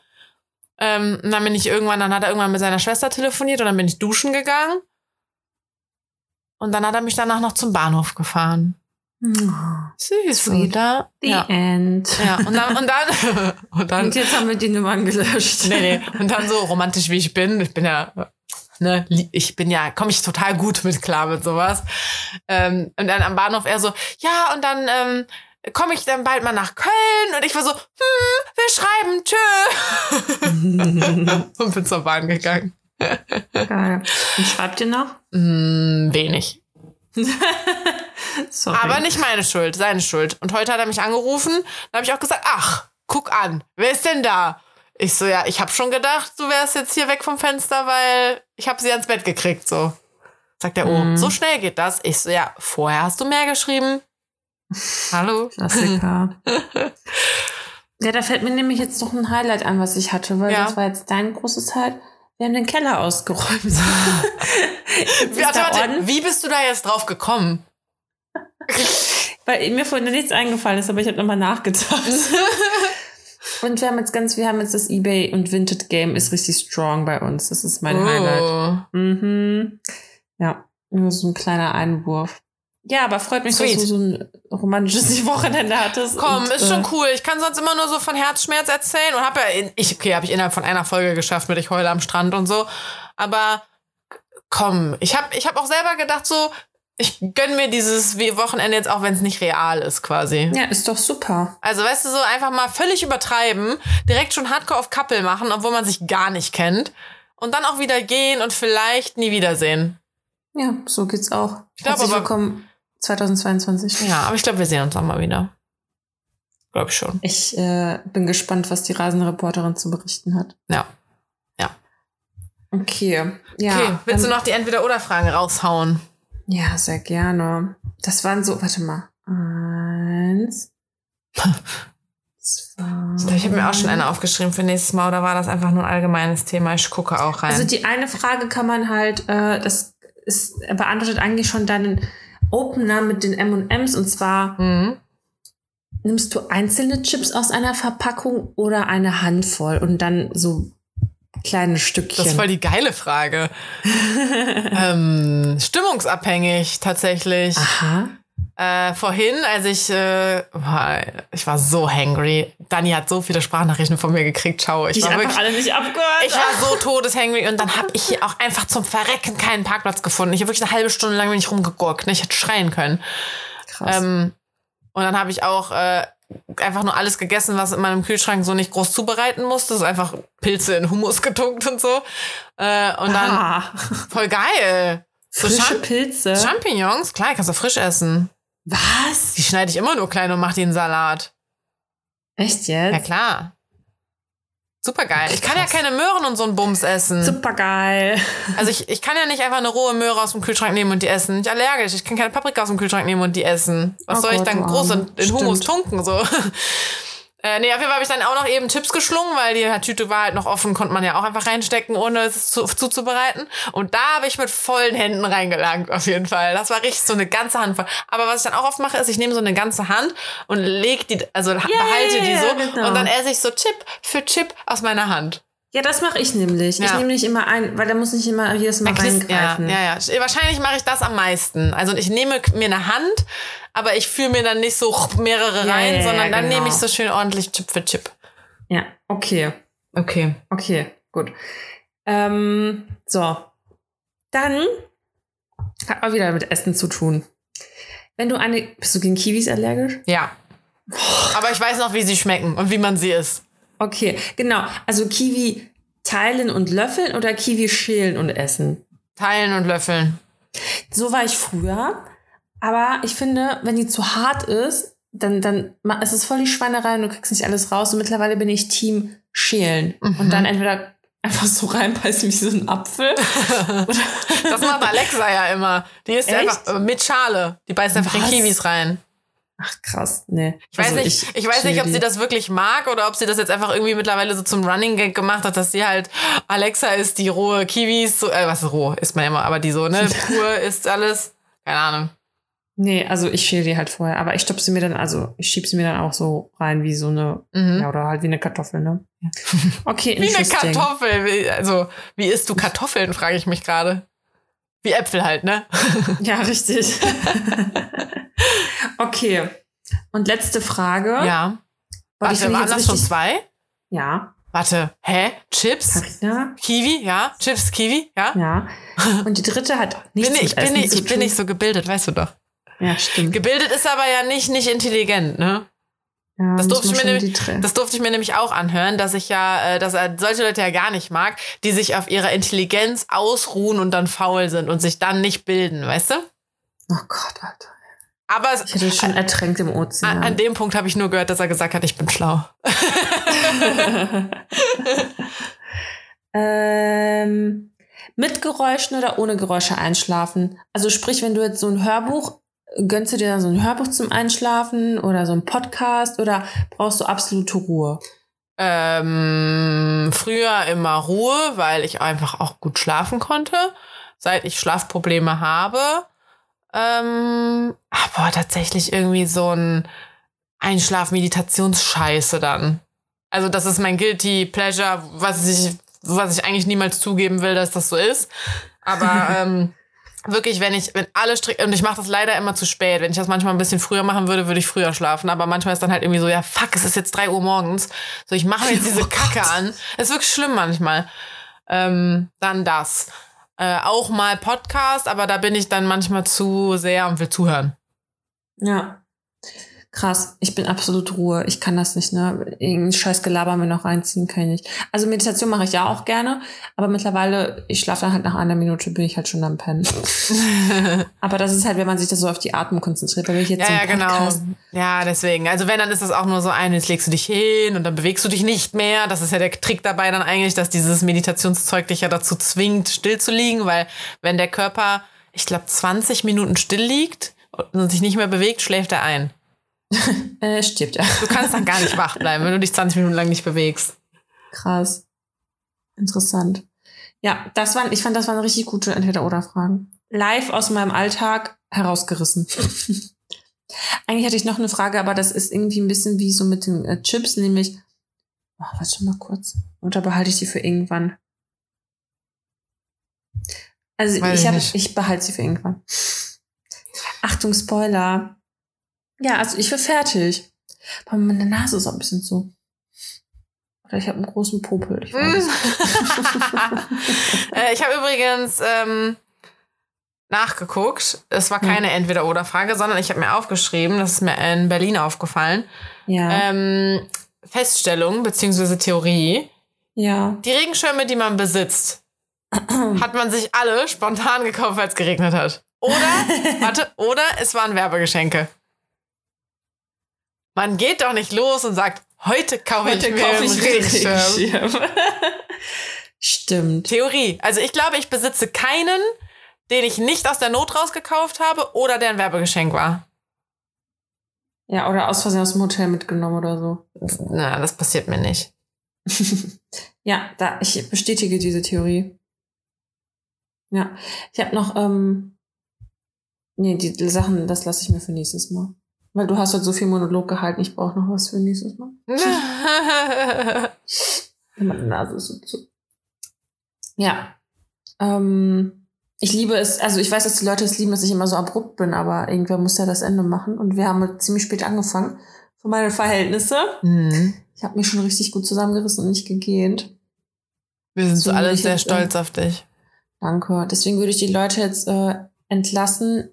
Ähm, und dann bin ich irgendwann, dann hat er irgendwann mit seiner Schwester telefoniert und dann bin ich duschen gegangen. Und dann hat er mich danach noch zum Bahnhof gefahren. Süß, Sweet. oder? The Ja. End. ja. Und dann, und dann, und dann Und jetzt haben wir die Nummern gelöscht. nee, nee. Und dann so romantisch wie ich bin, ich bin ja, ne, ich bin ja, komme ich total gut mit klar mit sowas. Ähm, und dann am Bahnhof er so, ja, und dann ähm, komme ich dann bald mal nach Köln. Und ich war so, hm, wir schreiben, tschö. und bin zur Bahn gegangen. Geil. Und schreibt ihr noch? Hm, wenig. Sorry. Aber nicht meine Schuld, seine Schuld. Und heute hat er mich angerufen. Da habe ich auch gesagt, ach, guck an, wer ist denn da? Ich so, ja, ich habe schon gedacht, du wärst jetzt hier weg vom Fenster, weil ich habe sie ans Bett gekriegt, so. Sagt er, oh, Mhm. so schnell geht das? Ich so, ja, vorher hast du mehr geschrieben. Hallo? Klassiker. ja, da fällt mir nämlich jetzt noch ein Highlight an, was ich hatte, weil Ja. das war jetzt dein großes Highlight. Wir haben den Keller ausgeräumt. Warte, warte, wie bist du da jetzt drauf gekommen? weil mir vorhin nichts eingefallen ist, aber ich habe nochmal nachgedacht. und wir haben jetzt ganz, wir haben jetzt das Ebay und Vinted Game ist richtig strong bei uns. Das ist mein Highlight. Oh. Mhm. Ja, nur so ein kleiner Einwurf. Ja, aber freut mich, Sweet. dass du so ein romantisches Wochenende hattest. Komm, und, ist äh, schon cool. Ich kann sonst immer nur so von Herzschmerz erzählen und habe ja, in, ich, okay, habe ich innerhalb von einer Folge geschafft mit Ich heule am Strand und so. Aber komm, ich habe ich hab auch selber gedacht so, ich gönn mir dieses Wochenende jetzt auch, wenn es nicht real ist quasi. Ja, ist doch super. Also weißt du, so einfach mal völlig übertreiben, direkt schon Hardcore auf Couple machen, obwohl man sich gar nicht kennt. Und dann auch wieder gehen und vielleicht nie wiedersehen. Ja, so geht's auch. Ich glaub Herzlich aber- willkommen 2022. Ja, aber ich glaube, wir sehen uns auch mal wieder. Glaube ich schon. Ich äh, bin gespannt, was die Reisenreporterin zu berichten hat. Ja. Ja. Okay. Ja, okay, willst ähm, du noch die Entweder-Oder-Fragen raushauen? Ja, sehr gerne. Das waren so, warte mal. Eins. zwei. Ich habe mir auch schon eine aufgeschrieben für nächstes Mal, oder war das einfach nur ein allgemeines Thema? Ich gucke auch rein. Also die eine Frage kann man halt, äh, das ist beantwortet eigentlich schon deinen Opener mit den M&Ms und zwar mhm. nimmst du einzelne Chips aus einer Verpackung oder eine Handvoll und dann so kleine Stückchen. Das ist voll die geile Frage. ähm, stimmungsabhängig tatsächlich. Aha. Äh, vorhin, als ich, äh, ich war so hangry. Dani hat so viele Sprachnachrichten von mir gekriegt. Ciao. Ich ich war wirklich, alle nicht abgehört. ich war so todeshangry und dann habe ich hier auch einfach zum Verrecken keinen Parkplatz gefunden. Ich habe wirklich eine halbe Stunde lang bin ich rumgegurkt. Ne? Ich hätte schreien können. Krass. Ähm, und dann habe ich auch äh, einfach nur alles gegessen, was in meinem Kühlschrank so nicht groß zubereiten musste. So einfach Pilze in Hummus getunkt und so. Äh, und dann ah, voll geil. So frische Champ Pilze. Champignons, klar, kannst du frisch essen. Was? Die schneide ich immer nur klein und mache die in Salat. Echt Ja jetzt? klar. Super geil. Ich kann ja keine Möhren und so einen Bums essen. Super geil. Also ich, ich kann ja nicht einfach eine rohe Möhre aus dem Kühlschrank nehmen und die essen. Ich bin allergisch. Ich kann keine Paprika aus dem Kühlschrank nehmen und die essen. Was Oh soll ich Gott, dann du groß in, in Hummus tunken? So. Äh, nee, auf jeden Fall habe ich dann auch noch eben Chips geschlungen, weil die Tüte war halt noch offen, konnte man ja auch einfach reinstecken, ohne es zu, zuzubereiten. Und da habe ich mit vollen Händen reingelangt, auf jeden Fall. Das war richtig so eine ganze Handvoll. Aber was ich dann auch oft mache, ist, ich nehme so eine ganze Hand und leg die, also behalte die so genau. und dann esse ich so Chip für Chip aus meiner Hand. Ja, das mache ich nämlich. Ich Ja. nehme nicht immer ein, weil da muss ich immer jedes Mal ja, reingreifen. ja, ja. Wahrscheinlich mache ich das am meisten. Also ich nehme mir eine Hand, aber ich führe mir dann nicht so mehrere Ja, rein, ja, ja, sondern dann genau. nehme ich so schön ordentlich Chip für Chip. ja, okay. Okay. Okay, gut. Ähm, so. Dann hat auch wieder mit Essen zu tun. Wenn du eine. Bist du gegen Kiwis allergisch? Ja. Aber ich weiß noch, wie sie schmecken und wie man sie isst. Okay, genau. Also Kiwi teilen und löffeln oder Kiwi schälen und essen? Teilen und löffeln. So war ich früher. Aber ich finde, wenn die zu hart ist, dann, dann es ist voll die Schweinerei und du kriegst nicht alles raus. Und mittlerweile bin ich Team schälen. Mhm. Und dann entweder einfach so reinbeißen wie so ein Apfel. Das macht Alexa ja immer. Die Echt? einfach äh, mit Schale. Die beißt einfach in Was? Kiwis rein. Ach krass, nee. Ich weiß, Also nicht, ich, weiß nicht, ob sie das wirklich mag oder ob sie das jetzt einfach irgendwie mittlerweile so zum Running Gag gemacht hat, dass sie halt, Alexa ist die rohe Kiwis, so, äh, was ist roh, isst man immer, aber die so, ne, pur ist alles. Keine Ahnung. Nee, also ich schäle die halt vorher. Aber ich stopfe sie mir dann, also ich schieb sie mir dann auch so rein wie so eine, Mhm. ja, oder halt wie eine Kartoffel, ne? Okay, Wie eine. Kartoffel. Also, wie isst du Kartoffeln, frage ich mich gerade. Wie Äpfel halt, ne? Ja, richtig. Okay. Und letzte Frage. Ja. Boah, Warte, ich waren das schon zwei? Ja. Warte, hä? Chips? Carina? Kiwi? Ja? Chips, Kiwi? Ja? Ja. Und die dritte hat nichts Bin ich, mit ich, bin zu ich bin nicht so gebildet, weißt du doch. Ja, stimmt. Gebildet ist aber ja nicht, nicht intelligent, ne? Ja, Das durfte, ich mir nämlich, das durfte ich mir nämlich auch anhören, dass ich ja, äh, dass er solche Leute ja gar nicht mag, die sich auf ihrer Intelligenz ausruhen und dann faul sind und sich dann nicht bilden, weißt du? oh Gott, Alter. Aber Ich hätte schon ertränkt im an, Ozean. an dem Punkt habe ich nur gehört, dass er gesagt hat, ich bin schlau. ähm, mit Geräuschen oder ohne Geräusche einschlafen? Also sprich, wenn du jetzt so ein Hörbuch, gönnst du dir dann so ein Hörbuch zum Einschlafen oder so ein Podcast oder brauchst du absolute Ruhe? Ähm, früher immer Ruhe, weil ich einfach auch gut schlafen konnte. Seit ich Schlafprobleme habe. Ähm, aber tatsächlich irgendwie so ein Einschlaf-Meditationsscheiße dann. Also das ist mein guilty pleasure, was ich, was ich eigentlich niemals zugeben will, dass das so ist. Aber ähm, wirklich, wenn ich, wenn alle strikt, und ich mache das leider immer zu spät. Wenn ich das manchmal ein bisschen früher machen würde, würde ich früher schlafen. Aber manchmal ist dann halt irgendwie so, ja, fuck, es ist jetzt drei Uhr morgens. So, ich mache mir jetzt diese Oh Kacke an. Es ist wirklich schlimm manchmal. Ähm, dann das. Äh, auch mal Podcast, aber da bin ich dann manchmal zu sehr und will zuhören. Ja. Krass, ich bin absolut Ruhe. Ich kann das nicht, ne? Irgendein scheiß Gelaber mir noch reinziehen kann ich nicht. Also Meditation mache ich ja auch gerne, aber mittlerweile, ich schlafe dann halt nach einer Minute, bin ich halt schon am Pennen. aber das ist halt, wenn man sich das so auf die Atmung konzentriert, weil ich jetzt Ja, so ja, genau. Ja, deswegen. Also wenn, dann ist das auch nur so ein, jetzt legst du dich hin und dann bewegst du dich nicht mehr. Das ist ja der Trick dabei dann eigentlich, dass dieses Meditationszeug dich ja dazu zwingt, still zu liegen, weil wenn der Körper, ich glaube, 20 Minuten still liegt und sich nicht mehr bewegt, schläft er ein. Äh, stirbt ja. Du kannst dann gar nicht wach bleiben, wenn du dich 20 Minuten lang nicht bewegst. Krass. Interessant. Ja, das waren, ich fand, das waren richtig gute Entweder-Oder-Fragen. Live aus meinem Alltag herausgerissen. Eigentlich hatte ich noch eine Frage, aber das ist irgendwie ein bisschen wie so mit den äh, Chips, nämlich, oh, warte mal kurz. Oder behalte ich die für irgendwann? Also Weiß ich, ich hab, ich behalte sie für irgendwann. Achtung, Spoiler. Ja, also ich bin fertig. Aber meine Nase ist auch ein bisschen zu. Oder ich habe einen großen Popel. Ich äh, ich habe übrigens ähm, nachgeguckt. Es war keine Entweder-Oder-Frage, sondern ich habe mir aufgeschrieben, das ist mir in Berlin aufgefallen. Ja. Ähm, Feststellung bzw. Theorie. ja. Die Regenschirme, die man besitzt, hat man sich alle spontan gekauft, weil es geregnet hat. Oder, warte, oder es waren Werbegeschenke. Man geht doch nicht los und sagt, heute kaufe ich mir einen Regenschirm. Stimmt. Theorie. Also ich glaube, ich besitze keinen, den ich nicht aus der Not rausgekauft habe oder der ein Werbegeschenk war. Ja, oder aus Versehen aus dem Hotel mitgenommen oder so. Na, das passiert mir nicht. ja, da, ich bestätige diese Theorie. Ja. Ich habe noch, ähm, nee, die Sachen, das lasse ich mir für nächstes Mal. Weil du hast halt so viel Monolog gehalten, ich brauche noch was für nächstes Mal. Meine Nase ist so zu. Ja. Ähm, ich liebe es, also ich weiß, dass die Leute es lieben, dass ich immer so abrupt bin, aber irgendwer muss ja das Ende machen. Und wir haben halt ziemlich spät angefangen. Für meine Verhältnisse. Mhm. Ich habe mich schon richtig gut zusammengerissen und nicht gegähnt. Wir sind so alle sehr hab, stolz auf dich. Danke. Deswegen würde ich die Leute jetzt äh, entlassen,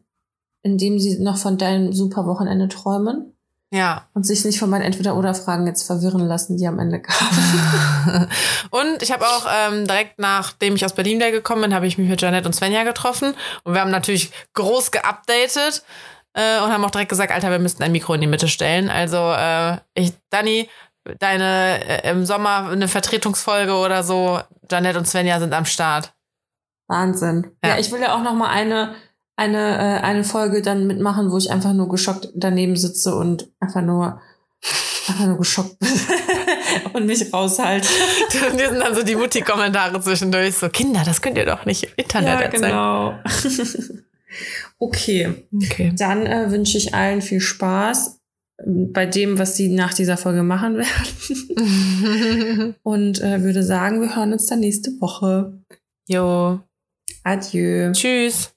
indem sie noch von deinem super Wochenende träumen Ja. und sich nicht von meinen Entweder-Oder-Fragen jetzt verwirren lassen, die am Ende kamen. Und ich habe auch ähm, direkt nachdem ich aus Berlin wieder gekommen bin, habe ich mich mit Janet und Svenja getroffen. Und wir haben natürlich groß geupdatet äh, und haben auch direkt gesagt, Alter, wir müssten ein Mikro in die Mitte stellen. Also äh, ich, Dani, deine äh, im Sommer eine Vertretungsfolge oder so, Janet und Svenja sind am Start. Wahnsinn. Ja. Ja. ich will ja auch noch mal eine, eine, äh, eine Folge dann mitmachen, wo ich einfach nur geschockt daneben sitze und einfach nur, einfach nur geschockt bin und mich raushalte. Und hier sind dann so die Mutti-Kommentare zwischendurch. So, Kinder, das könnt ihr doch nicht im Internet Ja, erzählen. genau. okay. Okay. Dann äh, wünsche ich allen viel Spaß bei dem, was sie nach dieser Folge machen werden. Und äh, würde sagen, wir hören uns dann nächste Woche. jo. Adieu. Tschüss.